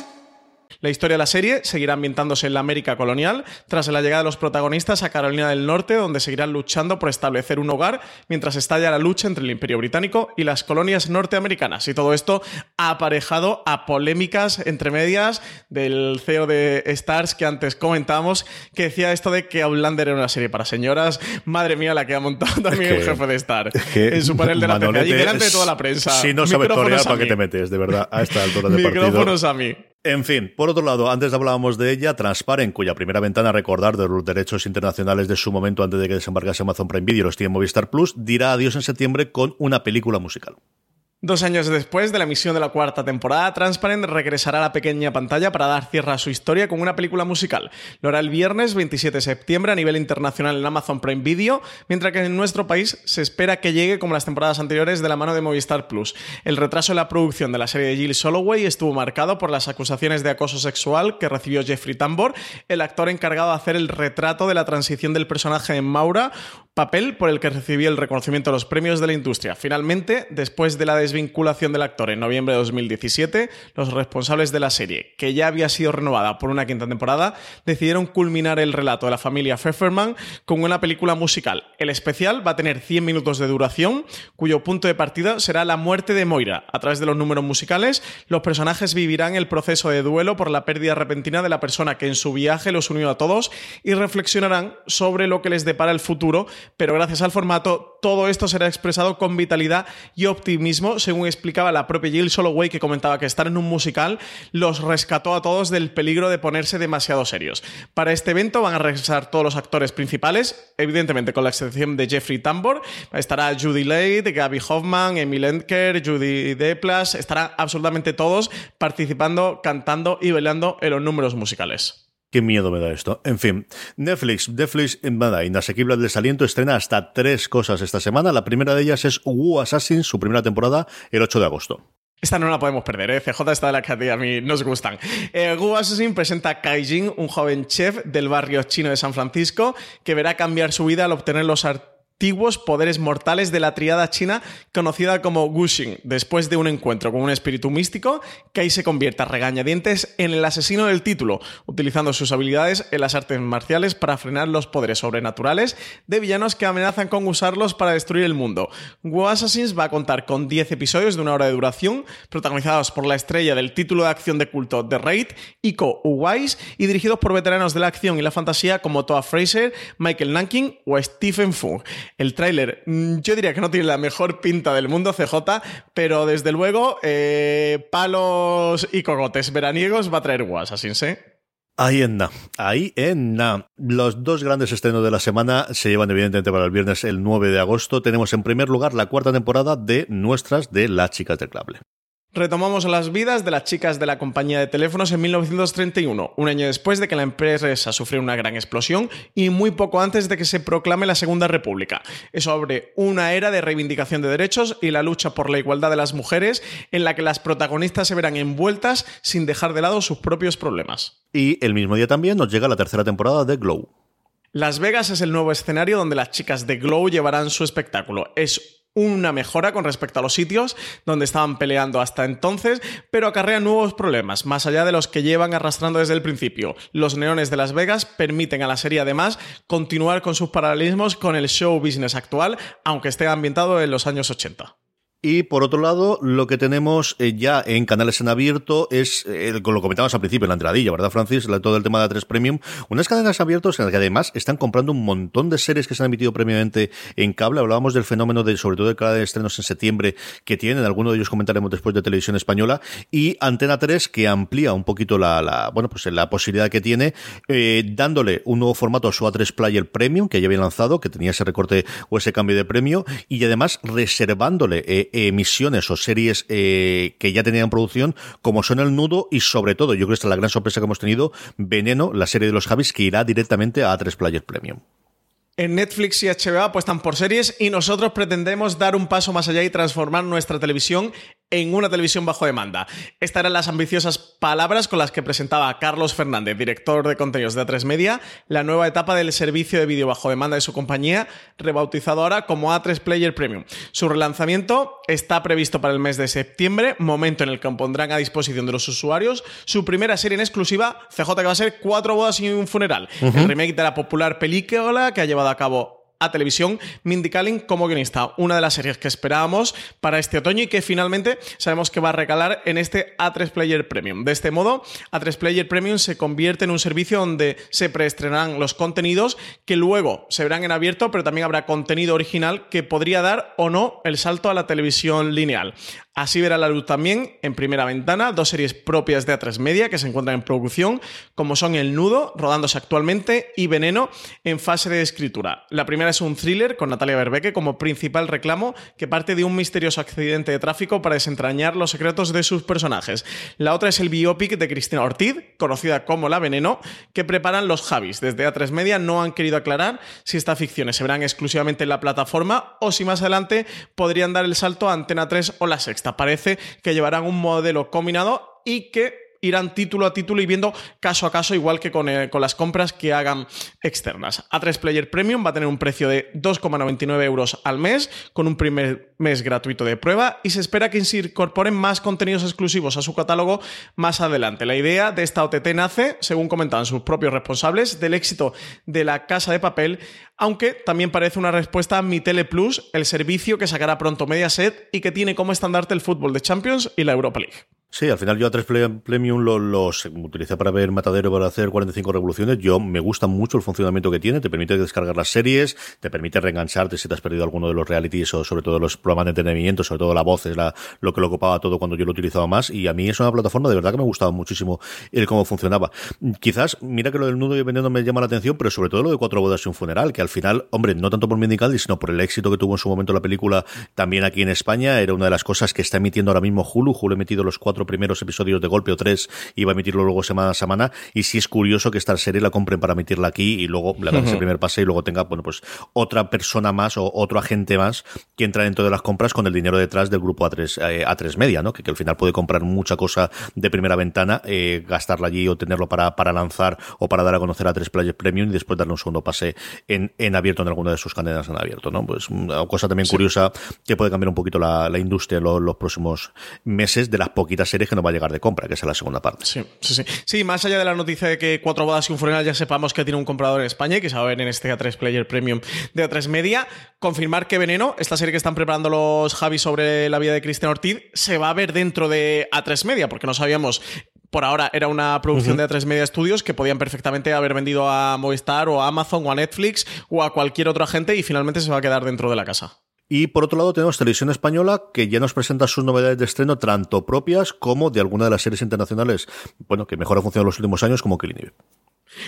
La historia de la serie seguirá ambientándose en la América colonial, tras la llegada de los protagonistas a Carolina del Norte, donde seguirán luchando por establecer un hogar mientras estalla la lucha entre el Imperio Británico y las colonias norteamericanas. Y todo esto ha aparejado a polémicas entre medias del CEO de Stars que antes comentábamos, que decía esto de que Outlander era una serie para señoras. Madre mía, la que ha montado también que- el jefe de Star que en su panel de la Manolete allí delante de es- toda la prensa. Si no sabes torear, ¿para qué te metes? De verdad, a esta altura del partido. Micrófonos a mí. En fin, por otro lado, antes hablábamos de ella, Transparent, cuya primera ventana, recordar, de los derechos internacionales de su momento antes de que desembarcase Amazon Prime Video, los tiene Movistar Plus, dirá adiós en septiembre con una película musical. Dos años después de la emisión de la cuarta temporada, Transparent regresará a la pequeña pantalla para dar cierre a su historia con una película musical. Lo hará el viernes 27 de septiembre a nivel internacional en Amazon Prime Video, mientras que en nuestro país se espera que llegue como las temporadas anteriores de la mano de Movistar Plus. El retraso en la producción de la serie de Jill Soloway estuvo marcado por las acusaciones de acoso sexual que recibió Jeffrey Tambor, el actor encargado de hacer el retrato de la transición del personaje en Maura, papel por el que recibió el reconocimiento de los premios de la industria. Finalmente, después de la desvinculación del actor en noviembre de 2017, los responsables de la serie, que ya había sido renovada por una quinta temporada, decidieron culminar el relato de la familia Pfefferman con una película musical. El especial va a tener 100 minutos de duración, cuyo punto de partida será la muerte de Moira. A través de los números musicales, los personajes vivirán el proceso de duelo por la pérdida repentina de la persona que en su viaje los unió a todos y reflexionarán sobre lo que les depara el futuro, pero gracias al formato, todo esto será expresado con vitalidad y optimismo, según explicaba la propia Jill Soloway, que comentaba que estar en un musical los rescató a todos del peligro de ponerse demasiado serios. Para este evento van a regresar todos los actores principales, evidentemente con la excepción de Jeffrey Tambor, estará Judy Lade, Gaby Hoffman, Emil Entker, Judy Deplas, estarán absolutamente todos participando, cantando y bailando en los números musicales. Qué miedo me da esto. En fin, Netflix, Netflix, nada, inasequible al desaliento, estrena hasta tres cosas esta semana. La primera de ellas es Wu Assassin, su primera temporada, el 8 de agosto. Esta no la podemos perder, ¿eh? CJ está de la que a mí nos gustan. Eh, Gu Assassin presenta a Kai Jin, un joven chef del barrio chino de San Francisco, que verá cambiar su vida al obtener los antiguos poderes mortales de la triada china conocida como Wuxing. Después de un encuentro con un espíritu místico, Kai se convierte a regañadientes en el asesino del título, utilizando sus habilidades en las artes marciales para frenar los poderes sobrenaturales de villanos que amenazan con usarlos para destruir el mundo. Wu Assassins va a contar con 10 episodios de una hora de duración, protagonizados por la estrella del título de acción de culto The Raid, Iko Uwais, y dirigidos por veteranos de la acción y la fantasía como Toa Fraser, Michael Nanking o Stephen Fung. El tráiler, mm, yo diría que no tiene la mejor pinta del mundo CJ, pero desde luego eh, palos y cogotes veraniegos va a traer guas, así ¿eh? Ahí en na, ahí en na. Los dos grandes estrenos de la semana se llevan evidentemente para el viernes el 9 de agosto. Tenemos en primer lugar la cuarta temporada de nuestras de Las Chicas del Clable. Retomamos las vidas de las chicas de la compañía de teléfonos en 1931, un año después de que la empresa sufriera una gran explosión y muy poco antes de que se proclame la Segunda República. Es sobre una era de reivindicación de derechos y la lucha por la igualdad de las mujeres en la que las protagonistas se verán envueltas sin dejar de lado sus propios problemas. Y el mismo día también nos llega la tercera temporada de Glow. Las Vegas es el nuevo escenario donde las chicas de Glow llevarán su espectáculo. Es una mejora con respecto a los sitios donde estaban peleando hasta entonces, pero acarrean nuevos problemas, más allá de los que llevan arrastrando desde el principio. Los neones de Las Vegas permiten a la serie además continuar con sus paralelismos con el show business actual, aunque esté ambientado en los años 80. Y por otro lado, lo que tenemos eh, ya en canales en abierto es, eh, lo comentábamos al principio, la entradilla, ¿verdad, Francis? todo el tema de A3 Premium. Unas cadenas abiertas en las que además están comprando un montón de series que se han emitido previamente en cable. Hablábamos del fenómeno de, sobre todo, de cada de estrenos en septiembre que tienen. Algunos de ellos comentaremos después de Televisión Española. Y Antena 3, que amplía un poquito la, bueno, pues la posibilidad que tiene, eh, dándole un nuevo formato a su A3 Player Premium, que ya había lanzado, que tenía ese recorte o ese cambio de premio, y además reservándole emisiones o series eh, que ya tenían producción, como son El Nudo y sobre todo, yo creo que esta es la gran sorpresa que hemos tenido, Veneno, la serie de los Javis, que irá directamente a A3 Player Premium. En Netflix y HBO apuestan por series y nosotros pretendemos dar un paso más allá y transformar nuestra televisión en una televisión bajo demanda. Estas eran las ambiciosas palabras con las que presentaba Carlos Fernández, director de contenidos de A3 Media, la nueva etapa del servicio de vídeo bajo demanda de su compañía, rebautizado ahora como A3 Player Premium. Su relanzamiento está previsto para el mes de septiembre, momento en el que pondrán a disposición de los usuarios su primera serie en exclusiva, CJ que va a ser Cuatro bodas y un funeral, el remake de la popular película que ha llevado a cabo a televisión Mindy Kaling como guionista, una de las series que esperábamos para este otoño y que finalmente sabemos que va a recalar en este A3 Player Premium. De este modo, A3 Player Premium se convierte en un servicio donde se preestrenarán los contenidos que luego se verán en abierto, pero también habrá contenido original que podría dar o no el salto a la televisión lineal. Así verá la luz también en primera ventana dos series propias de A3 Media que se encuentran en producción, como son El Nudo, rodándose actualmente, y Veneno, en fase de escritura. La primera es un thriller con Natalia Berbeque como principal reclamo que parte de un misterioso accidente de tráfico para desentrañar los secretos de sus personajes. La otra es el biopic de Cristina Ortiz, conocida como La Veneno, que preparan los Javis. Desde A3 Media no han querido aclarar si estas ficciones se verán exclusivamente en la plataforma o si más adelante podrían dar el salto a Antena 3 o la Sexta. Parece que llevarán un modelo combinado y que irán título a título y viendo caso a caso, igual que con, eh, con, las compras que hagan externas. A3 Player Premium va a tener un precio de 2,99 euros al mes, con un primer mes gratuito de prueba, y se espera que se incorporen más contenidos exclusivos a su catálogo más adelante. La idea de esta OTT nace, según comentaban sus propios responsables, del éxito de la Casa de Papel aunque también parece una respuesta a Mi Tele Plus, el servicio que sacará pronto Mediaset y que tiene como estandarte el fútbol de Champions y la Europa League. Sí, al final yo a 3 Premium los lo utilicé para ver Matadero para hacer 45 revoluciones. Yo me gusta mucho el funcionamiento que tiene. Te permite descargar las series, te permite reengancharte si te has perdido alguno de los realities o sobre todo los programas de entretenimiento, sobre todo la voz es la, lo que lo ocupaba todo cuando yo lo utilizaba más. Y a mí es una plataforma de verdad que me gustaba muchísimo el cómo funcionaba. Quizás, mira que lo del nudo y vendiendo me llama la atención, pero sobre todo lo de cuatro bodas y un funeral, que al final, hombre, no tanto por Mindical, sino por el éxito que tuvo en su momento la película también aquí en España, era una de las cosas que está emitiendo ahora mismo Hulu. Hulu ha emitido los cuatro cuatro primeros episodios de golpe o tres y va a emitirlo luego semana a semana. Y sí es curioso que esta serie la compren para emitirla aquí y luego le hagan ese primer pase y luego tenga, bueno, pues otra persona más o otro agente más que entra dentro de las compras con el dinero detrás del grupo A3, eh, A3 Media, ¿no? Que, que, al final puede comprar mucha cosa de primera ventana, eh, gastarla allí o tenerlo para, para lanzar o para dar a conocer a tres Players Premium y después darle un segundo pase en, en abierto en alguna de sus cadenas en abierto, ¿no? Pues una cosa también sí. curiosa que puede cambiar un poquito la, la industria en los, los, próximos meses de las poquitas series que nos va a llegar de compra, que es la segunda parte. Sí, sí, sí. Sí, más allá de la noticia de que Cuatro Bodas y un Funeral ya sepamos que tiene un comprador en España y que se va a ver en este A3 Player Premium de A3 Media, confirmar que Veneno, esta serie que están preparando los Javi sobre la vida de Cristian Ortiz, se va a ver dentro de A3 Media, porque no sabíamos por ahora era una producción uh -huh. de A3 Media Studios que podían perfectamente haber vendido a Movistar o a Amazon o a Netflix o a cualquier otro agente y finalmente se va a quedar dentro de la casa. Y por otro lado tenemos Televisión Española que ya nos presenta sus novedades de estreno tanto propias como de alguna de las series internacionales, bueno, que mejor ha funcionado en los últimos años como Killing.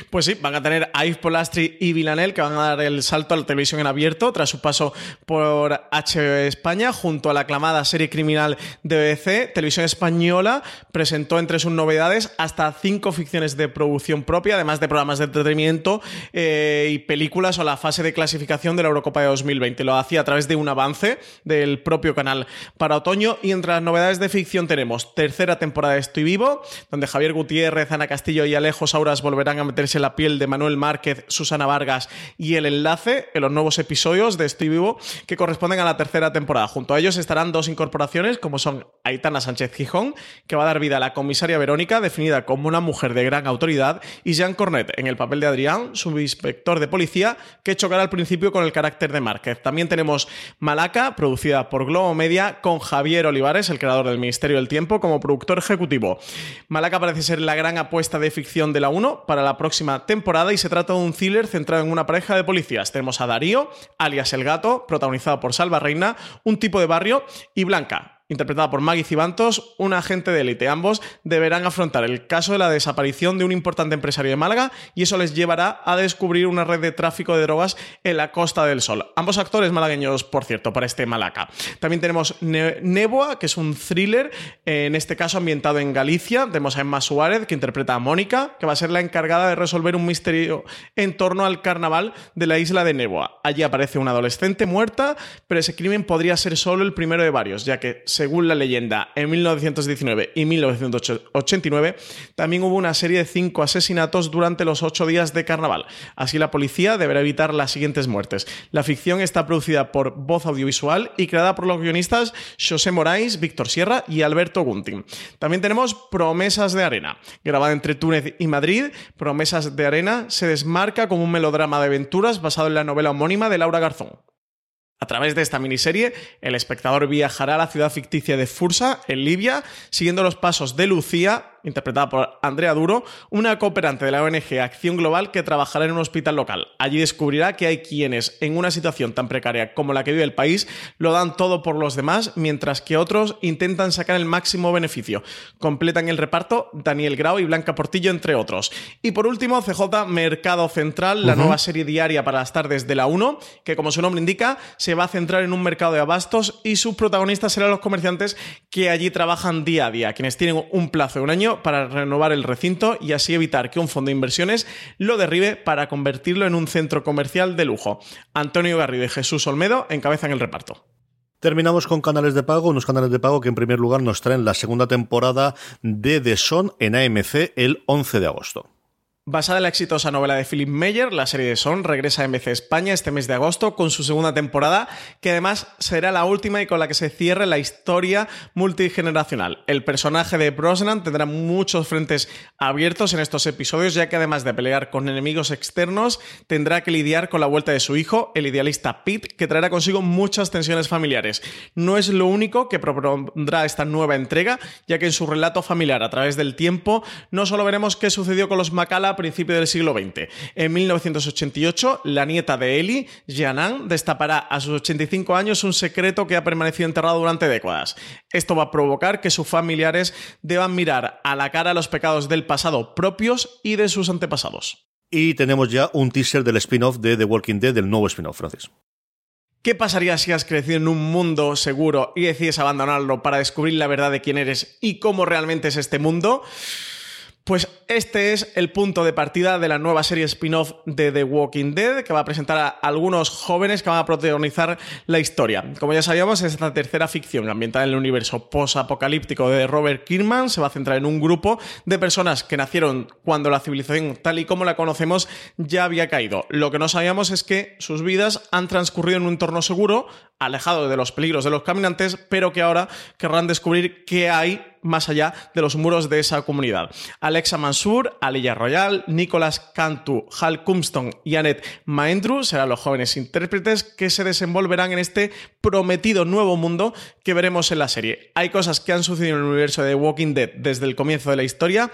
Pues sí, van a tener a Yves Polastri y Villanel que van a dar el salto a la televisión en abierto tras su paso por HBO España junto a la aclamada serie criminal de BBC. Televisión Española presentó entre sus novedades hasta cinco ficciones de producción propia, además de programas de entretenimiento eh, y películas o la fase de clasificación de la Eurocopa de 2020. Lo hacía a través de un avance del propio canal para otoño y entre las novedades de ficción tenemos tercera temporada de Estoy Vivo, donde Javier Gutiérrez, Ana Castillo y Alejo Sauras volverán a meterse la piel de Manuel Márquez, Susana Vargas y el enlace en los nuevos episodios de Estoy Vivo que corresponden a la tercera temporada. Junto a ellos estarán dos incorporaciones como son Aitana Sánchez Gijón, que va a dar vida a la comisaria Verónica, definida como una mujer de gran autoridad, y Jean Cornet en el papel de Adrián, subinspector de policía, que chocará al principio con el carácter de Márquez. También tenemos Malaca, producida por Globo Media, con Javier Olivares, el creador del Ministerio del Tiempo, como productor ejecutivo. Malaca parece ser la gran apuesta de ficción de la 1 para la próxima temporada y se trata de un thriller centrado en una pareja de policías. Tenemos a Darío, alias El Gato, protagonizado por Salva Reina, un tipo de barrio, y Blanca, interpretada por Maggie Cibantos, un agente de élite. Ambos deberán afrontar el caso de la desaparición de un importante empresario de Málaga y eso les llevará a descubrir una red de tráfico de drogas en la Costa del Sol. Ambos actores malagueños, por cierto, para este Malaca. También tenemos ne Neboa, que es un thriller, en este caso ambientado en Galicia. Tenemos a Emma Suárez, que interpreta a Mónica, que va a ser la encargada de resolver un misterio en torno al carnaval de la isla de Neboa. Allí aparece una adolescente muerta, pero ese crimen podría ser solo el primero de varios, ya que según la leyenda, en 1919 y 1989 también hubo una serie de cinco asesinatos durante los ocho días de carnaval. Así la policía deberá evitar las siguientes muertes. La ficción está producida por Voz Audiovisual y creada por los guionistas José Moraes, Víctor Sierra y Alberto Gunting. También tenemos Promesas de Arena, grabada entre Túnez y Madrid. Promesas de Arena se desmarca como un melodrama de aventuras basado en la novela homónima de Laura Garzón. A través de esta miniserie, el espectador viajará a la ciudad ficticia de Fursa, en Libia, siguiendo los pasos de Lucía, interpretada por Andrea Duro, una cooperante de la ONG Acción Global que trabajará en un hospital local. Allí descubrirá que hay quienes, en una situación tan precaria como la que vive el país, lo dan todo por los demás, mientras que otros intentan sacar el máximo beneficio. Completan el reparto Daniel Grau y Blanca Portillo, entre otros. Y por último, CJ Mercado Central, la uh -huh. nueva serie diaria para las tardes de la 1, que como su nombre indica, se va a centrar en un mercado de abastos y sus protagonistas serán los comerciantes que allí trabajan día a día, quienes tienen un plazo de un año para renovar el recinto y así evitar que un fondo de inversiones lo derribe para convertirlo en un centro comercial de lujo. Antonio Garrido y Jesús Olmedo encabezan el reparto. Terminamos con canales de pago, unos canales de pago que en primer lugar nos traen la segunda temporada de The Son en AMC el 11 de agosto. Basada en la exitosa novela de Philip Meyer, la serie de Son regresa a MC España este mes de agosto con su segunda temporada, que además será la última y con la que se cierre la historia multigeneracional. El personaje de Brosnan tendrá muchos frentes abiertos en estos episodios, ya que además de pelear con enemigos externos, tendrá que lidiar con la vuelta de su hijo, el idealista Pete, que traerá consigo muchas tensiones familiares. No es lo único que propondrá esta nueva entrega, ya que en su relato familiar a través del tiempo no solo veremos qué sucedió con los Macala a principios del siglo XX. En 1988, la nieta de Eli, Jianan, destapará a sus 85 años un secreto que ha permanecido enterrado durante décadas. Esto va a provocar que sus familiares deban mirar a la cara los pecados del pasado propios y de sus antepasados. Y tenemos ya un teaser del spin-off de The Walking Dead, del nuevo spin-off, Francis. ¿Qué pasaría si has crecido en un mundo seguro y decides abandonarlo para descubrir la verdad de quién eres y cómo realmente es este mundo? Pues este es el punto de partida de la nueva serie spin-off de The Walking Dead, que va a presentar a algunos jóvenes que van a protagonizar la historia. Como ya sabíamos, esta tercera ficción ambientada en el universo post-apocalíptico de Robert Kirkman se va a centrar en un grupo de personas que nacieron cuando la civilización tal y como la conocemos ya había caído. Lo que no sabíamos es que sus vidas han transcurrido en un entorno seguro, alejado de los peligros de los caminantes, pero que ahora querrán descubrir qué hay más allá de los muros de esa comunidad. Alexa Mansur, Aliyah Royal, Nicolas Cantu, Hal Cumston y Annette Maendru serán los jóvenes intérpretes que se desenvolverán en este prometido nuevo mundo que veremos en la serie. Hay cosas que han sucedido en el universo de Walking Dead desde el comienzo de la historia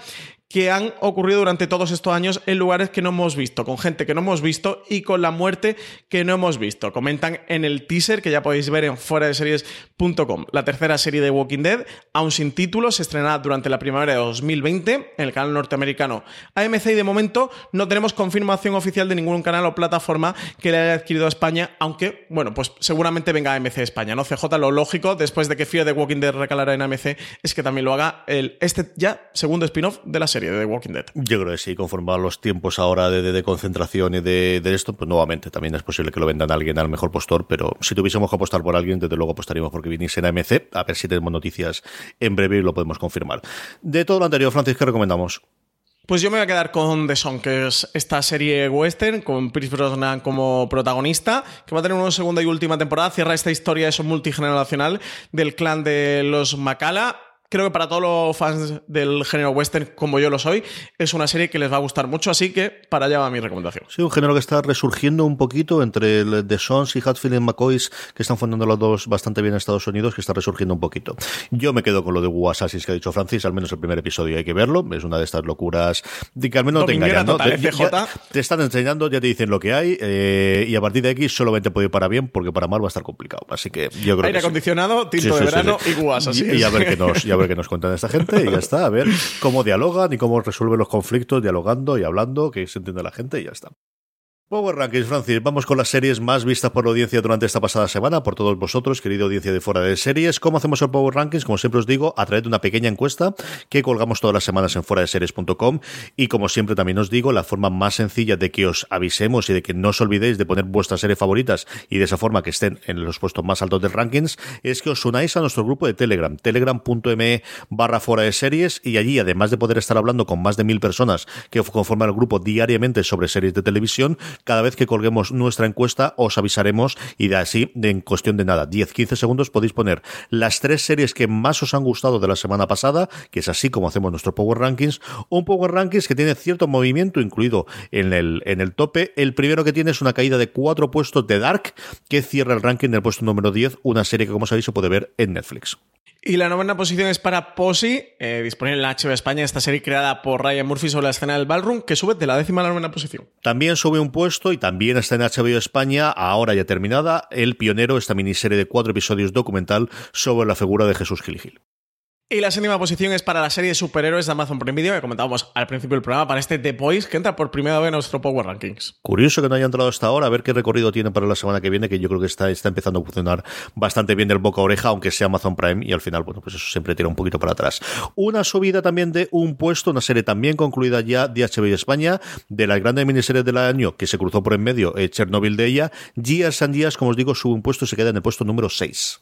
que han ocurrido durante todos estos años en lugares que no hemos visto, con gente que no hemos visto y con la muerte que no hemos visto. Comentan en el teaser que ya podéis ver en fuera de series.com. La tercera serie de Walking Dead, aún sin título, se estrenará durante la primavera de 2020 en el canal norteamericano AMC y de momento no tenemos confirmación oficial de ningún canal o plataforma que le haya adquirido a España, aunque, bueno, pues seguramente venga AMC España, ¿no? CJ, lo lógico, después de que Fear de Walking Dead recalara en AMC, es que también lo haga el, este ya segundo spin-off de la serie de The Walking Dead. Yo creo que sí, conforme a los tiempos ahora de, concentración y de, esto, pues nuevamente también es posible que lo vendan a alguien al mejor postor, pero si tuviésemos que apostar por alguien, desde luego apostaríamos porque viniese en AMC, a ver si tenemos noticias en breve y lo podemos confirmar. De todo lo anterior, Francis, ¿qué recomendamos? Pues yo me voy a quedar con The Song, que es esta serie western con Chris Brosnan como protagonista, que va a tener una segunda y última temporada. Cierra esta historia eso multigeneracional del clan de los Macala creo que para todos los fans del género western, como yo lo soy, es una serie que les va a gustar mucho, así que para allá va mi recomendación. Sí, un género que está resurgiendo un poquito entre el The Sons y Hatfield y McCoys, que están fundando los dos bastante bien en Estados Unidos, que está resurgiendo un poquito. Yo me quedo con lo de Wu que ha dicho Francis, al menos el primer episodio hay que verlo, es una de estas locuras de que al menos no te engañan, ¿no? te, te, están enseñando, ya te dicen lo que hay, eh, y a partir de aquí solamente puede ir para bien, porque para mal va a estar complicado. Así que yo creo Aire acondicionado, tinto de verano y guas, así y, y, a ver qué nos, ver qué nos cuentan esta gente y ya está, a ver cómo dialogan y cómo resuelven los conflictos dialogando y hablando, que se entiende la gente y ya está. Power Rankings, Francis. Vamos con las series más vistas por la audiencia durante esta pasada semana, por todos vosotros, querida audiencia de fuera de series. ¿Cómo hacemos el Power Rankings? Como siempre os digo, a través de una pequeña encuesta que colgamos todas las semanas en fuera de series.com. Y como siempre también os digo, la forma más sencilla de que os avisemos y de que no os olvidéis de poner vuestras series favoritas y de esa forma que estén en los puestos más altos del rankings, es que os unáis a nuestro grupo de Telegram, telegram.me barra fuera de series, y allí, además de poder estar hablando con más de mil personas que conforman el grupo diariamente sobre series de televisión, cada vez que colguemos nuestra encuesta os avisaremos y de así, en cuestión de nada, 10-15 segundos podéis poner las tres series que más os han gustado de la semana pasada, que es así como hacemos nuestro Power Rankings, un Power Rankings que tiene cierto movimiento incluido en el, en el tope. El primero que tiene es una caída de cuatro puestos de Dark, que cierra el ranking del puesto número 10, una serie que como sabéis se puede ver en Netflix. Y la novena posición es para Posy, eh, disponible en la HBO España, esta serie creada por Ryan Murphy sobre la escena del ballroom, que sube de la décima a la novena posición. También sube un puesto y también está en HBO España, ahora ya terminada, El Pionero, esta miniserie de cuatro episodios documental sobre la figura de Jesús Gil Gil. Y la séptima posición es para la serie de superhéroes de Amazon Prime Video, que comentábamos al principio del programa, para este The Boys, que entra por primera vez en nuestro Power Rankings. Curioso que no haya entrado hasta ahora, a ver qué recorrido tiene para la semana que viene, que yo creo que está, está empezando a funcionar bastante bien del boca a oreja, aunque sea Amazon Prime, y al final, bueno, pues eso siempre tira un poquito para atrás. Una subida también de un puesto, una serie también concluida ya de HBO España, de las grandes miniseries del año, que se cruzó por en medio, eh, Chernobyl de ella, Years and Years, como os digo, sube un puesto y se queda en el puesto número 6.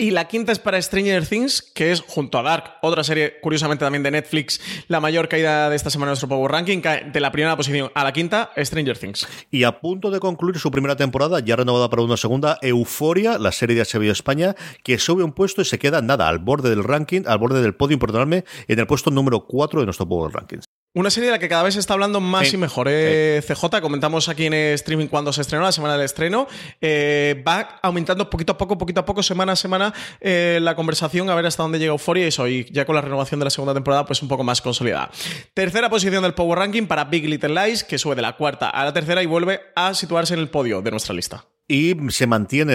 Y la quinta es para Stranger Things, que es junto a Dark, otra serie curiosamente también de Netflix, la mayor caída de esta semana en nuestro Power Ranking, de la primera posición a la quinta, Stranger Things. Y a punto de concluir su primera temporada, ya renovada para una segunda, Euforia, la serie de HBO España, que sube un puesto y se queda nada al borde del ranking, al borde del podio, perdonadme, en el puesto número 4 de nuestro Power Rankings. Una serie de la que cada vez se está hablando más y mejor. Eh, CJ, comentamos aquí en streaming cuando se estrenó, la semana del estreno. Eh, va aumentando poquito a poco, poquito a poco, semana a semana, eh, la conversación, a ver hasta dónde llega Euphoria y eso. Y ya con la renovación de la segunda temporada, pues un poco más consolidada. Tercera posición del Power Ranking para Big Little Lies, que sube de la cuarta a la tercera y vuelve a situarse en el podio de nuestra lista. Y se mantiene.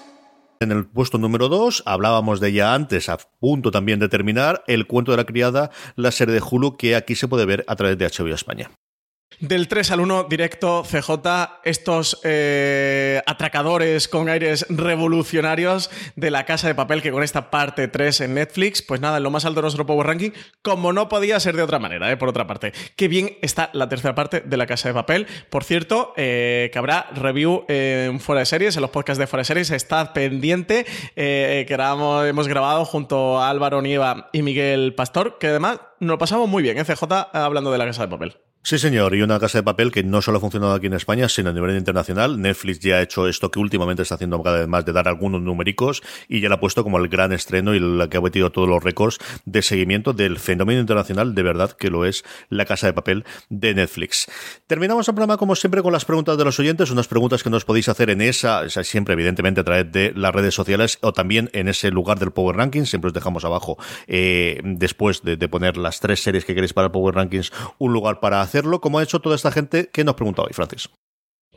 En el puesto número 2, hablábamos de ella antes, a punto también de terminar, El cuento de la criada, la serie de Hulu que aquí se puede ver a través de HBO España. Del 3 al 1, directo CJ, estos eh, atracadores con aires revolucionarios de la casa de papel que con esta parte 3 en Netflix, pues nada, en lo más alto de nuestro Power Ranking, como no podía ser de otra manera, eh, por otra parte. Qué bien está la tercera parte de la casa de papel. Por cierto, eh, que habrá review en Fuera de Series, en los podcasts de Fuera de Series, está pendiente, que hemos grabado junto a Álvaro Nieva y Miguel Pastor, que además nos lo pasamos muy bien, CJ, hablando de la casa de papel. Sí, señor, y una casa de papel que no solo ha funcionado aquí en España, sino a nivel internacional. Netflix ya ha hecho esto que últimamente está haciendo cada más, de dar algunos numéricos, y ya la ha puesto como el gran estreno y la que ha metido todos los récords de seguimiento del fenómeno internacional, de verdad que lo es la casa de papel de Netflix. Terminamos el programa, como siempre, con las preguntas de los oyentes, unas preguntas que nos podéis hacer en esa, siempre evidentemente a través de las redes sociales o también en ese lugar del Power Rankings, siempre os dejamos abajo, eh, después de, de poner las tres series que queréis para el Power Rankings, un lugar para hacerlo, como ha hecho toda esta gente que nos pregunta hoy, Francis.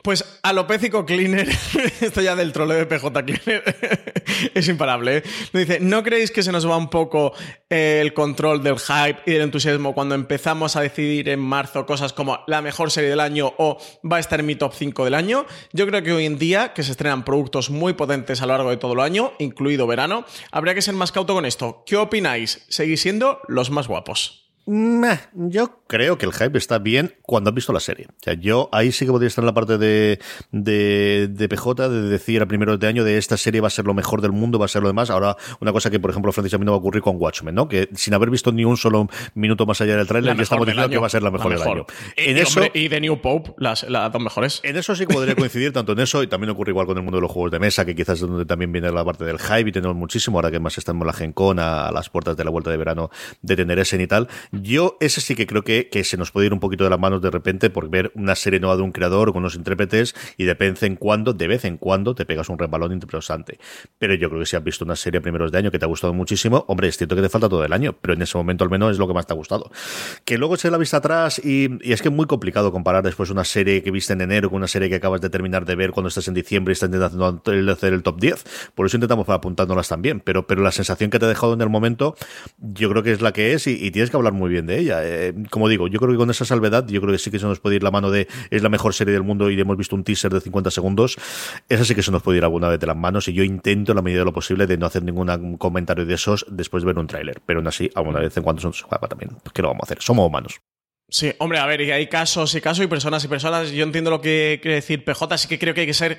Pues alopécico cleaner, esto ya del troleo de PJ Cleaner es imparable. ¿eh? dice, ¿no creéis que se nos va un poco eh, el control del hype y del entusiasmo cuando empezamos a decidir en marzo cosas como la mejor serie del año o va a estar en mi top 5 del año? Yo creo que hoy en día, que se estrenan productos muy potentes a lo largo de todo el año, incluido verano, habría que ser más cauto con esto. ¿Qué opináis? ¿Seguís siendo los más guapos? Yo creo que el hype está bien cuando has visto la serie. O sea, yo ahí sí que podría estar en la parte de, de, PJ, de decir a primeros de año de esta serie va a ser lo mejor del mundo, va a ser lo demás. Ahora, una cosa que, por ejemplo, Francis a mí no va a ocurrir con Watchmen, ¿no? Que sin haber visto ni un solo minuto más allá del trailer, ya estamos diciendo que va a ser la mejor, del año. Y, en eso, y The New Pope, las, las dos mejores. En eso sí que podría coincidir, tanto en eso, y también ocurre igual con el mundo de los juegos de mesa, que quizás es donde también viene la parte del hype y tenemos muchísimo, ahora que más estamos en la Gen Con, a, las puertas de la vuelta de verano de tener ese y tal. Yo, ese sí que creo que, que, se nos puede ir un poquito de las manos de repente por ver una serie nueva de un creador con unos intérpretes y de vez en cuando, de vez en cuando, te pegas un rebalón interesante. Pero yo creo que si has visto una serie primeros de año que te ha gustado muchísimo, hombre, es cierto que te falta todo el año, pero en ese momento al menos es lo que más te ha gustado. Que luego se la vista atrás y, y es que es muy complicado comparar después una serie que viste en enero con una serie que acabas de terminar de ver cuando estás en diciembre y estás intentando hacer el top 10. Por eso intentamos apuntándolas también, pero, pero la sensación que te ha dejado en el momento, yo creo que es la que es y, tienes que hablar muy bien de ella. Eh, como digo, yo creo que con esa salvedad, yo creo que sí que se nos puede ir la mano de es la mejor serie del mundo y hemos visto un teaser de 50 segundos. Esa sí que se nos puede ir alguna vez de las manos y yo intento, en la medida de lo posible, de no hacer ningún comentario de esos después de ver un tráiler. Pero aún así, alguna vez en cuando se nos escapa también. ¿Qué lo vamos a hacer? Somos humanos. Sí, hombre, a ver, y hay casos y casos y personas y personas. Yo entiendo lo que quiere decir PJ, sí que creo que hay que ser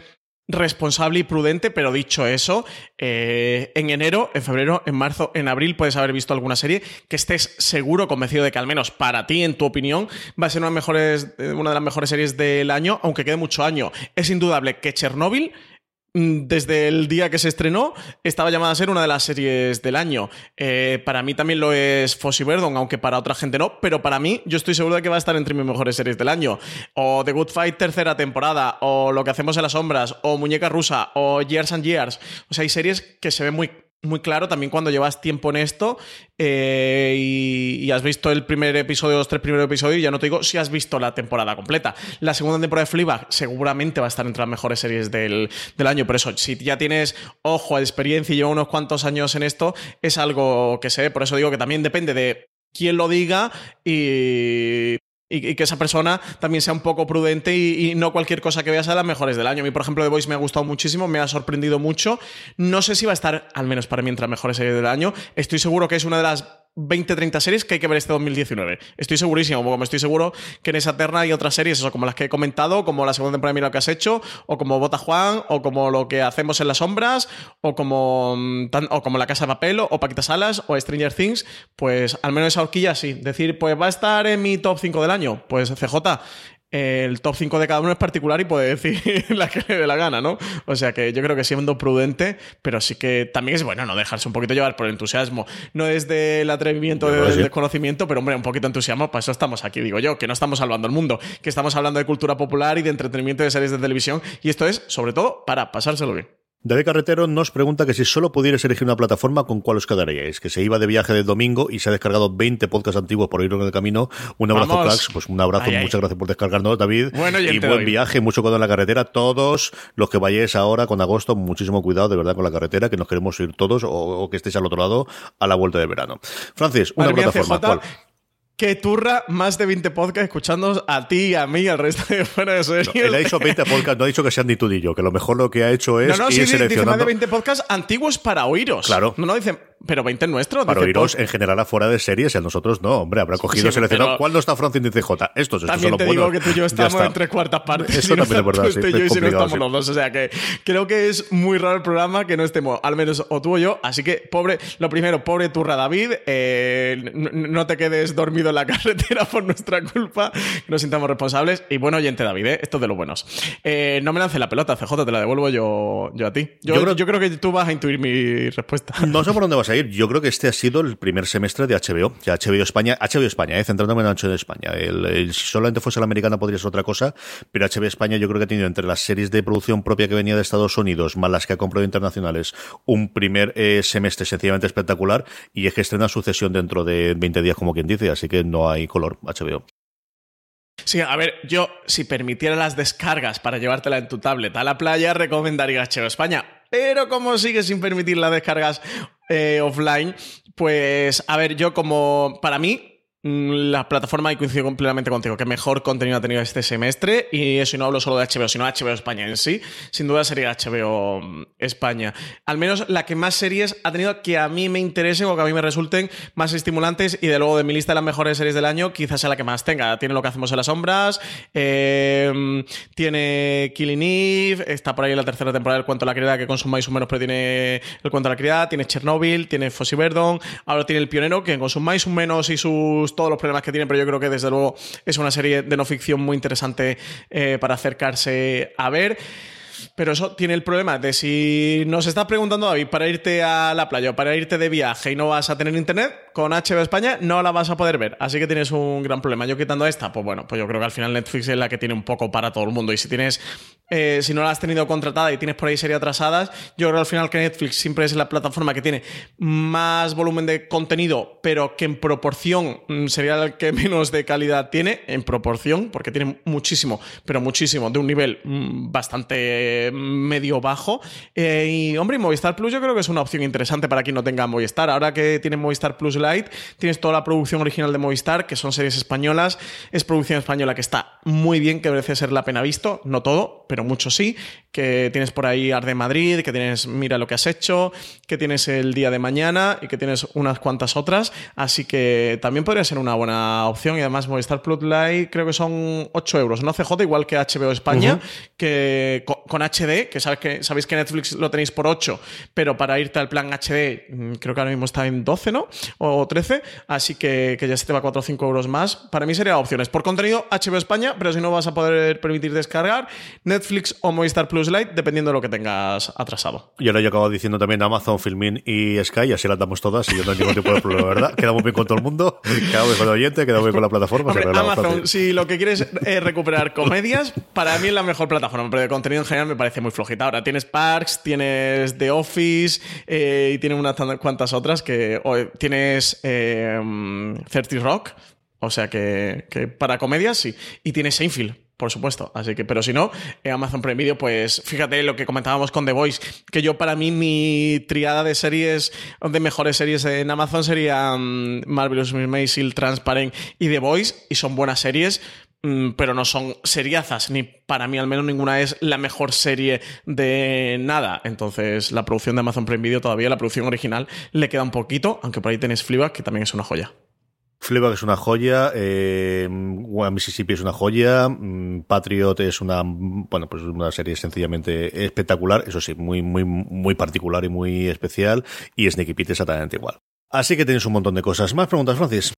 responsable y prudente, pero dicho eso, eh, en enero, en febrero, en marzo, en abril puedes haber visto alguna serie que estés seguro, convencido de que al menos para ti, en tu opinión, va a ser una, mejores, eh, una de las mejores series del año, aunque quede mucho año. Es indudable que Chernobyl Mm, desde el día que se estrenó, estaba llamada a ser una de las series del año. Eh, para mí también lo es Fossy Verdon, aunque para otra gente no, pero para mí yo estoy seguro de que va a estar entre mis mejores series del año. O The Good Fight tercera temporada, o Lo que hacemos en las sombras, o Muñeca Rusa, o Years and Years. O sea, hay series que se ven muy muy claro también cuando llevas tiempo en esto eh, y, has visto el primer episodio, los tres primeros episodios, y ya no te digo si has visto la temporada completa. La segunda temporada de Fleabag seguramente va a estar entre las mejores series del, del año, por eso, si ya tienes ojo, experiencia y llevo unos cuantos años en esto, es algo que sé, por eso digo que también depende de quién lo diga y y, que esa persona también sea un poco prudente y, no cualquier cosa que veas sea de las mejores del año. A mí, por ejemplo, The Voice me ha gustado muchísimo, me ha sorprendido mucho. No sé si va a estar, al menos para mí, entre las mejores series del año. Estoy seguro que es una de las 20, 30 series que hay que ver este 2019. Estoy segurísimo, como estoy seguro que en esa terna hay otras series, eso, como las que he comentado, como la segunda temporada de Mira que has hecho, o como Bota Juan, o como lo que hacemos en las sombras, o como, mm, o como La Casa de Papel, o Paquita Salas, o Stranger Things, pues al menos esa horquilla sí. Decir, pues va a estar en mi top 5 del año, pues CJ, el top 5 de cada uno es particular y puede decir la que le dé la gana, ¿no? O sea que yo creo que siendo prudente, pero sí que también es bueno no dejarse un poquito llevar por el entusiasmo. No es del atrevimiento, del desconocimiento, pero hombre, un poquito de entusiasmo, para eso estamos aquí, digo yo, que no estamos salvando el mundo, que estamos hablando de cultura popular y de entretenimiento de series de televisión, y esto es, sobre todo, para pasárselo bien. David Carretero nos pregunta que si solo pudierais elegir una plataforma, ¿con cuál os quedaríais? Que se iba de viaje de domingo y se ha descargado 20 podcasts antiguos por ir en el camino. Un abrazo, cracks. Pues un abrazo, muchas gracias por descargarnos, David. y buen viaje, mucho cuidado en la carretera. Todos los que vayáis ahora con agosto, muchísimo cuidado de verdad con la carretera, que nos queremos ir todos o, que estéis al otro lado a la vuelta de verano. Francis, una plataforma. ¿cuál? Que turra más de 20 podcasts escuchándonos a ti y a mí y al resto de fuera de series. él ha dicho 20 podcasts, no ha dicho que sean ni tú ni yo, que lo mejor lo que ha hecho es no, no, ir sí, Dice más de 20 podcasts antiguos para oíros. Claro. No, no, dicen pero 20 nuestros. Para oíros en general afuera de series y a nosotros no. Hombre, habrá cogido seleccionado. ¿Cuál no está Francis y CJ? Estos, estos También son te digo que tú y yo estamos en tres cuartas partes. Eso también es verdad. Sí, yo y si no estamos los dos. O sea que creo que es muy raro el programa que no estemos, al menos o tú o yo. Así que, pobre, lo primero, pobre turra David. Eh, no te quedes dormido en la carretera por nuestra culpa. Nos sintamos responsables. Y bueno, oyente David, ¿eh? esto de los buenos. Eh, no me lance la pelota, CJ, te la devuelvo yo, yo a ti. Yo, creo, yo creo que tú vas a intuir mi respuesta. No sé por dónde vas a ir. Yo creo que este ha sido el primer semestre de HBO. Ya HBO España, HBO España, eh, centrándome en HBO España. Si solamente fuese la americana podría ser otra cosa, pero HBO España yo creo que ha tenido entre las series de producción propia que venía de Estados Unidos, más las que ha comprado internacionales, un primer eh, semestre sencillamente espectacular y es que estrena sucesión dentro de 20 días, como quien dice, así que no hay color HBO. Sí, a ver, yo si permitiera las descargas para llevártela en tu tablet a la playa, recomendaría HBO España. Pero como sigue sin permitir las descargas eh, offline, pues a ver, yo como para mí la plataforma y coincido completamente contigo, que mejor contenido ha tenido este semestre y eso no hablo solo de HBO, sino HBO España en sí, sin duda sería HBO mm, España. Al menos la que más series ha tenido que a mí me interesen o que a mí me resulten más estimulantes y de luego de mi lista de las mejores series del año quizás sea la que más tenga. Tiene lo que hacemos en las sombras, em, tiene Killing Eve, está por ahí la tercera temporada del Cuento de la Criada que consumáis un menos pero tiene el Cuento de la Criada, tiene Chernobyl, tiene Fossi Verdon, ahora tiene El Pionero que consumáis un menos y sus todos los problemas que tiene, pero yo creo que desde luego es una serie de no ficción muy interesante eh, para acercarse a ver. Pero eso tiene el problema de si nos estás preguntando, David, para irte a la playa o para irte de viaje y no vas a tener internet, con HBO España no la vas a poder ver. Así que tienes un gran problema. Yo quitando esta, pues bueno, pues yo creo que al final Netflix es la que tiene un poco para todo el mundo. Y si tienes, eh, si no la has tenido contratada y tienes por ahí series atrasadas, yo creo al final que Netflix siempre es la plataforma que tiene más volumen de contenido, pero que en proporción mm, sería el que menos de calidad tiene, en proporción, porque tiene muchísimo, pero muchísimo, de un nivel mm, bastante medio bajo. Eh, y hombre, Movistar Plus yo creo que es una opción interesante para quien no tenga Movistar. Ahora que tiene Movistar Plus tienes toda la producción original de Movistar, que son series españolas, es producción española que está muy bien, que merece ser la pena visto, no todo, pero mucho sí, que tienes por ahí Arde Madrid, que tienes Mira lo que has hecho, que tienes El día de mañana y que tienes unas cuantas otras, así que también podría ser una buena opción. Y además Movistar Plus Lite creo que son 8 euros, no CJ, igual que HBO España, que con, HD, que, sabes que sabéis que Netflix lo tenéis por 8, pero para irte al plan HD mm, creo que ahora mismo está en 12, ¿no? O 13, así que, que ya se te va 4 o 5 euros más. Para mí sería opciones. Por contenido, HBO España, pero si no vas a poder permitir descargar, Netflix o Movistar Plus Lite, dependiendo de lo que tengas atrasado. Y ahora yo acabo diciendo también Amazon, Filmin y Sky, así las damos todas y yo no tengo ningún tipo de problema, ¿verdad? Quedamos bien con todo el mundo, quedamos bien con el oyente, quedamos bien con la plataforma. Amazon, si lo que quieres es recuperar comedias, para mí es la mejor plataforma, pero de contenido en general me parece muy flojita. Ahora tienes Parks, tienes The Office eh, y tienes unas cuantas otras que tienes eh, 30 Rock, o sea que, para comedias sí. Y tienes Seinfeld, por supuesto. Así que, pero si no, eh, Amazon Prime Video, pues fíjate lo que comentábamos con The Voice, que yo para mí mi triada de series, de mejores series en Amazon sería mm, Marvelous Miss Transparent y The Voice, y son buenas series. Mm, pero no son seriazas, ni para mí al menos ninguna es la mejor serie de nada. Entonces, la producción de Amazon Prime Video todavía, la producción original, le queda un poquito, aunque por ahí tenéis Fleabag, que también es una joya. Fleabag es una joya, eh, Mississippi es una joya, mm, Patriot es una, bueno, pues una serie sencillamente espectacular, eso sí, muy, muy, muy particular y muy especial, y Sneaky Pete exactamente igual. Así que tenéis un montón de cosas. ¿Más preguntas, Francis?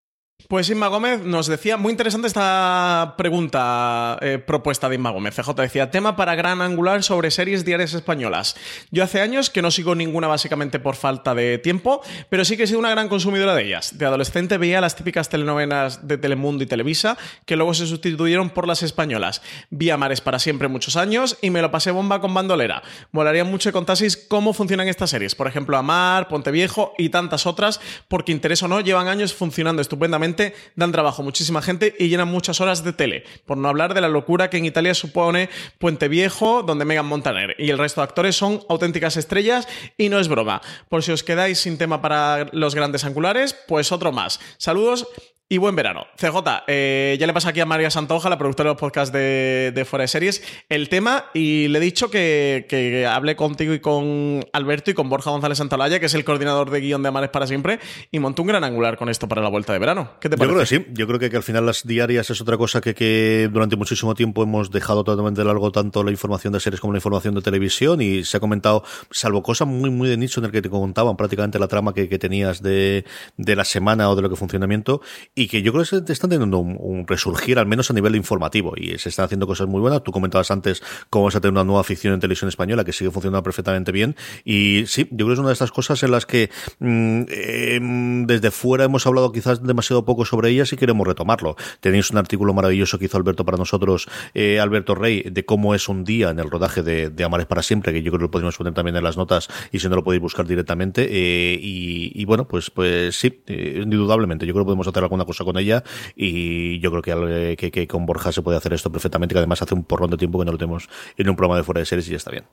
Pues Inma Gómez nos decía, muy interesante esta pregunta eh, propuesta de Inma Gómez. CJ decía, tema para gran angular sobre series diarias españolas. Yo hace años que no sigo ninguna básicamente por falta de tiempo, pero sí que he sido una gran consumidora de ellas. De adolescente veía las típicas telenovelas de Telemundo y Televisa, que luego se sustituyeron por las españolas. Vi a Mares para siempre muchos años y me lo pasé bomba con Bandolera. Molaría mucho que contaseis cómo funcionan estas series. Por ejemplo, Amar, Ponte Viejo y tantas otras, porque interés o no, llevan años funcionando estupendamente dan trabajo muchísima gente y llenan muchas horas de tele. Por no hablar de la locura que en Italia supone Puente Viejo, donde Megan Montaner y el resto de actores son auténticas estrellas y no es broma. Por si os quedáis sin tema para los grandes angulares, pues otro más. Saludos y buen verano. CJ, eh, ya le pasa aquí a María Santoja, la productora de los podcasts de, de Fuera de Series, el tema y le he dicho que, que hablé contigo y con Alberto y con Borja González Santalaya, que es el coordinador de guion de Amares para siempre, y montó un gran angular con esto para la vuelta de verano. ¿Qué te parece? Yo creo que sí. Yo creo que, que al final las diarias es otra cosa que, que durante muchísimo tiempo hemos dejado totalmente de largo tanto la información de series como la información de televisión y se ha comentado, salvo cosas muy, muy de nicho en el que te contaban prácticamente la trama que, que tenías de, de la semana o de lo que funcionamiento y que yo creo que se están teniendo un, resurgir, al menos a nivel informativo, y se están haciendo cosas muy buenas. Tú comentabas antes cómo vas a tener una nueva ficción en televisión española que sigue funcionando perfectamente bien, y sí, yo creo que es una de estas cosas en las que mm, em, desde fuera hemos hablado quizás demasiado poco sobre ellas y queremos retomarlo. Tenéis un artículo maravilloso que hizo Alberto para nosotros, eh, Alberto Rey, de cómo es un día en el rodaje de, de Amares para siempre, que yo creo que lo podemos poner también en las notas y si no lo podéis buscar directamente. Eh, y, y, bueno, pues, pues sí, eh, indudablemente, yo creo que podemos hacer alguna cosa con ella y yo creo que, que, que, con Borja se puede hacer esto perfectamente, que además hace un porrón de tiempo que no lo tenemos en un programa de fuera de series y ya está bien.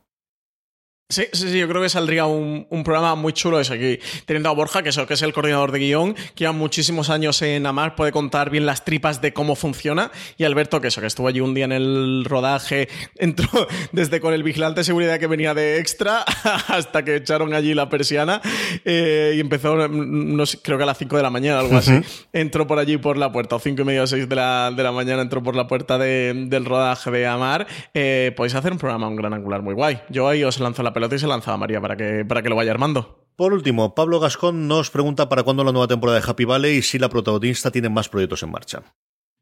Sí, sí, sí, yo creo que saldría un, un, programa muy chulo eso aquí. Teniendo a Borja, que, eso, que es el coordinador de guion, que lleva muchísimos años en Amar, puede contar bien las tripas de cómo funciona. Y Alberto, que eso, que estuvo allí un día en el rodaje, entró desde con el vigilante de seguridad que venía de extra hasta que echaron allí la persiana eh, y empezó, no sé, creo que a las 5 de la mañana, algo así. Uh -huh. Entró por allí por la puerta, o 5 y media o 6 de la, de la mañana, entró por la puerta de, del rodaje de Amar. Eh, podéis hacer un programa, un gran angular muy guay. Yo ahí os lanzo la pelota y se lanzaba María para que, para que lo vaya armando. Por último, Pablo Gascón nos pregunta para cuándo la nueva temporada de Happy Valley y si la protagonista tiene más proyectos en marcha.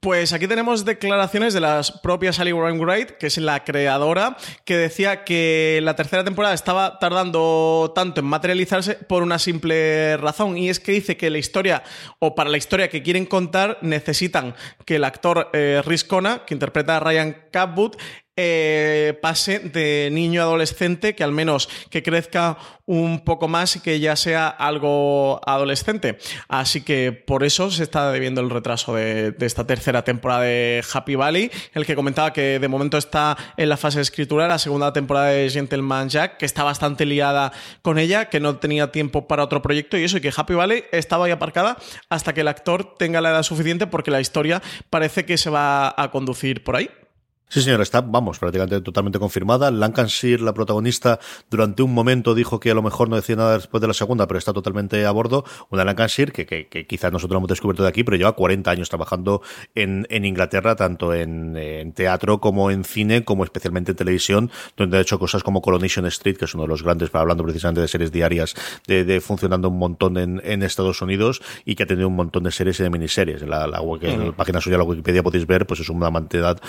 Pues aquí tenemos declaraciones de la propia Sally Wainwright, que es la creadora, que decía que la tercera temporada estaba tardando tanto en materializarse por una simple razón, y es que dice que la historia, o para la historia que quieren contar, necesitan que el actor eh, Rhys Kona, que interpreta a Ryan Capwood, eh, pase de niño adolescente, que al menos que crezca un poco más y que ya sea algo adolescente. Así que por eso se está debiendo el retraso de, de, esta tercera temporada de Happy Valley, el que comentaba que de momento está en la fase de escritura, la segunda temporada de Gentleman Jack, que está bastante liada con ella, que no tenía tiempo para otro proyecto y eso, y que Happy Valley estaba ahí aparcada hasta que el actor tenga la edad suficiente porque la historia parece que se va a conducir por ahí. Sí, señora, está, vamos, prácticamente totalmente confirmada. Lancashire, la protagonista, durante un momento dijo que a lo mejor no decía nada después de la segunda, pero está totalmente a bordo. Una Lancashire que, que, que quizás nosotros lo hemos descubierto de aquí, pero lleva 40 años trabajando en, en Inglaterra, tanto en, en, teatro como en cine, como especialmente en televisión, donde ha hecho cosas como Coronation Street, que es uno de los grandes, hablando precisamente de series diarias, de, de funcionando un montón en, en, Estados Unidos y que ha tenido un montón de series y de miniseries. En la, la, la, en la página suya, la Wikipedia, podéis ver, pues es una cantidad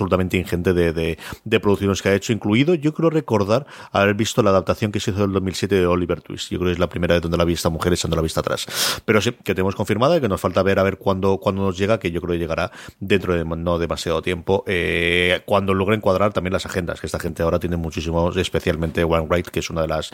absolutamente ingente de, producciones que ha hecho, incluido, yo creo recordar haber visto la adaptación que se hizo en el 2007 de Oliver Twist. Yo creo que es la primera vez donde la vi esta mujer echando la vista atrás. Pero sí, que tenemos confirmada y que nos falta ver a ver cuándo, cuándo nos llega, que yo creo que llegará dentro de no demasiado tiempo, eh, cuando logren cuadrar también las agendas, que esta gente ahora tiene muchísimos, especialmente One Wright, que es una de las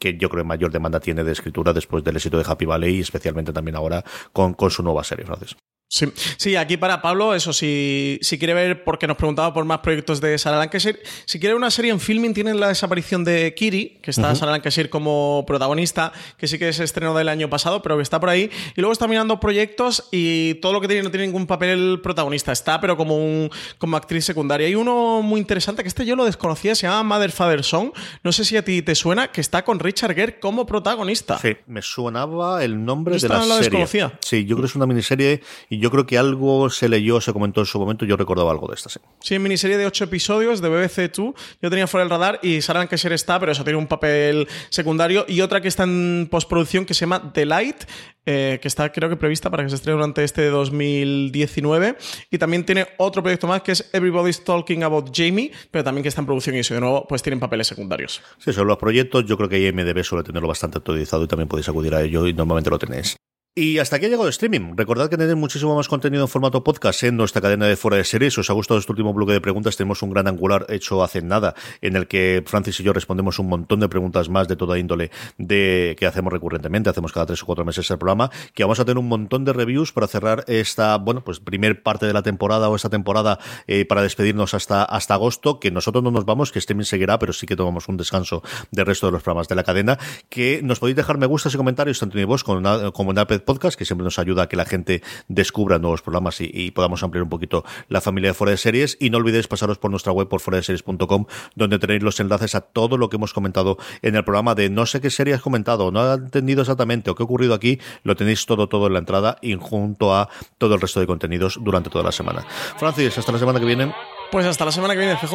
que yo creo mayor demanda tiene de escritura después del éxito de Happy Valley y especialmente también ahora con, con su nueva serie, Francis. Sí. sí, aquí para Pablo, eso, si, si quiere ver, porque nos preguntaba por más proyectos de Sarah Lancashire, si quiere una serie en filming, tienen la desaparición de Kiri, que está Ujú. Sarah Lancashire como protagonista, que sí que es estreno del año pasado, pero que está por ahí. Y luego está mirando proyectos y todo lo que tiene no tiene ningún papel protagonista, está, pero como, un, como actriz secundaria. Hay uno muy interesante, que este yo lo desconocía, se llama Mother Father Song, no sé si a ti te suena, que está con Richard Gere como protagonista. Sí, me sonaba el nombre Yo de la serie. desconocía. Sí, yo creo que es una miniserie y yo creo que algo se leyó, se comentó en su momento, yo recordaba algo de esta, sí. Sí, miniserie de ocho episodios de BBC Two. Yo tenía fuera el radar y Sarah Lancashire está, pero eso tiene un papel secundario. Y otra que está en postproducción que se llama The Light, eh, que está creo que prevista para que se estrene durante este 2019. Y también tiene otro proyecto más que es Everybody's Talking About Jamie, pero también que está en producción y eso de nuevo pues tienen papeles secundarios. Sí, sobre los proyectos, yo creo que IMDB suele tenerlo bastante actualizado y también podéis acudir a ello y normalmente lo tenéis. Y hasta aquí ha llegado el streaming. Recordad que tenéis muchísimo más contenido en formato podcast en nuestra cadena de fuera de series. Si os ha gustado este último bloque de preguntas, tenemos un gran angular hecho hace nada, en el que Francis y yo respondemos un montón de preguntas más de toda índole de que hacemos recurrentemente, hacemos cada tres o cuatro meses el programa, que vamos a tener un montón de reviews para cerrar esta, bueno, pues primer parte de la temporada o esta temporada eh, para despedirnos hasta, hasta agosto, que nosotros no nos vamos, que streaming seguirá, pero sí que tomamos un descanso del resto de los programas de la cadena, que nos podéis dejar me gustas y comentarios tanto en vos como en, como en Apple Podcast, que siempre nos ayuda a que la gente descubra nuevos programas y, podamos ampliar un poquito la familia de Fuera de Series. Y no olvidéis pasaros por nuestra web por foradeseries.com, donde tenéis los enlaces a todo lo que hemos comentado en el programa de no sé qué serie has comentado, no ha entendido exactamente o qué ha ocurrido aquí, lo tenéis todo, todo en la entrada y junto a todo el resto de contenidos durante toda la semana. Francis, hasta la semana que viene. Pues hasta la semana que viene, CJ.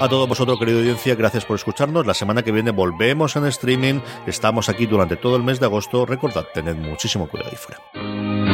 A todos vosotros, querido audiencia, gracias por escucharnos. La semana que viene volvemos en streaming. Estamos aquí durante todo el mes de agosto. Recordad, tened muchísimo cuidado ahí fuera.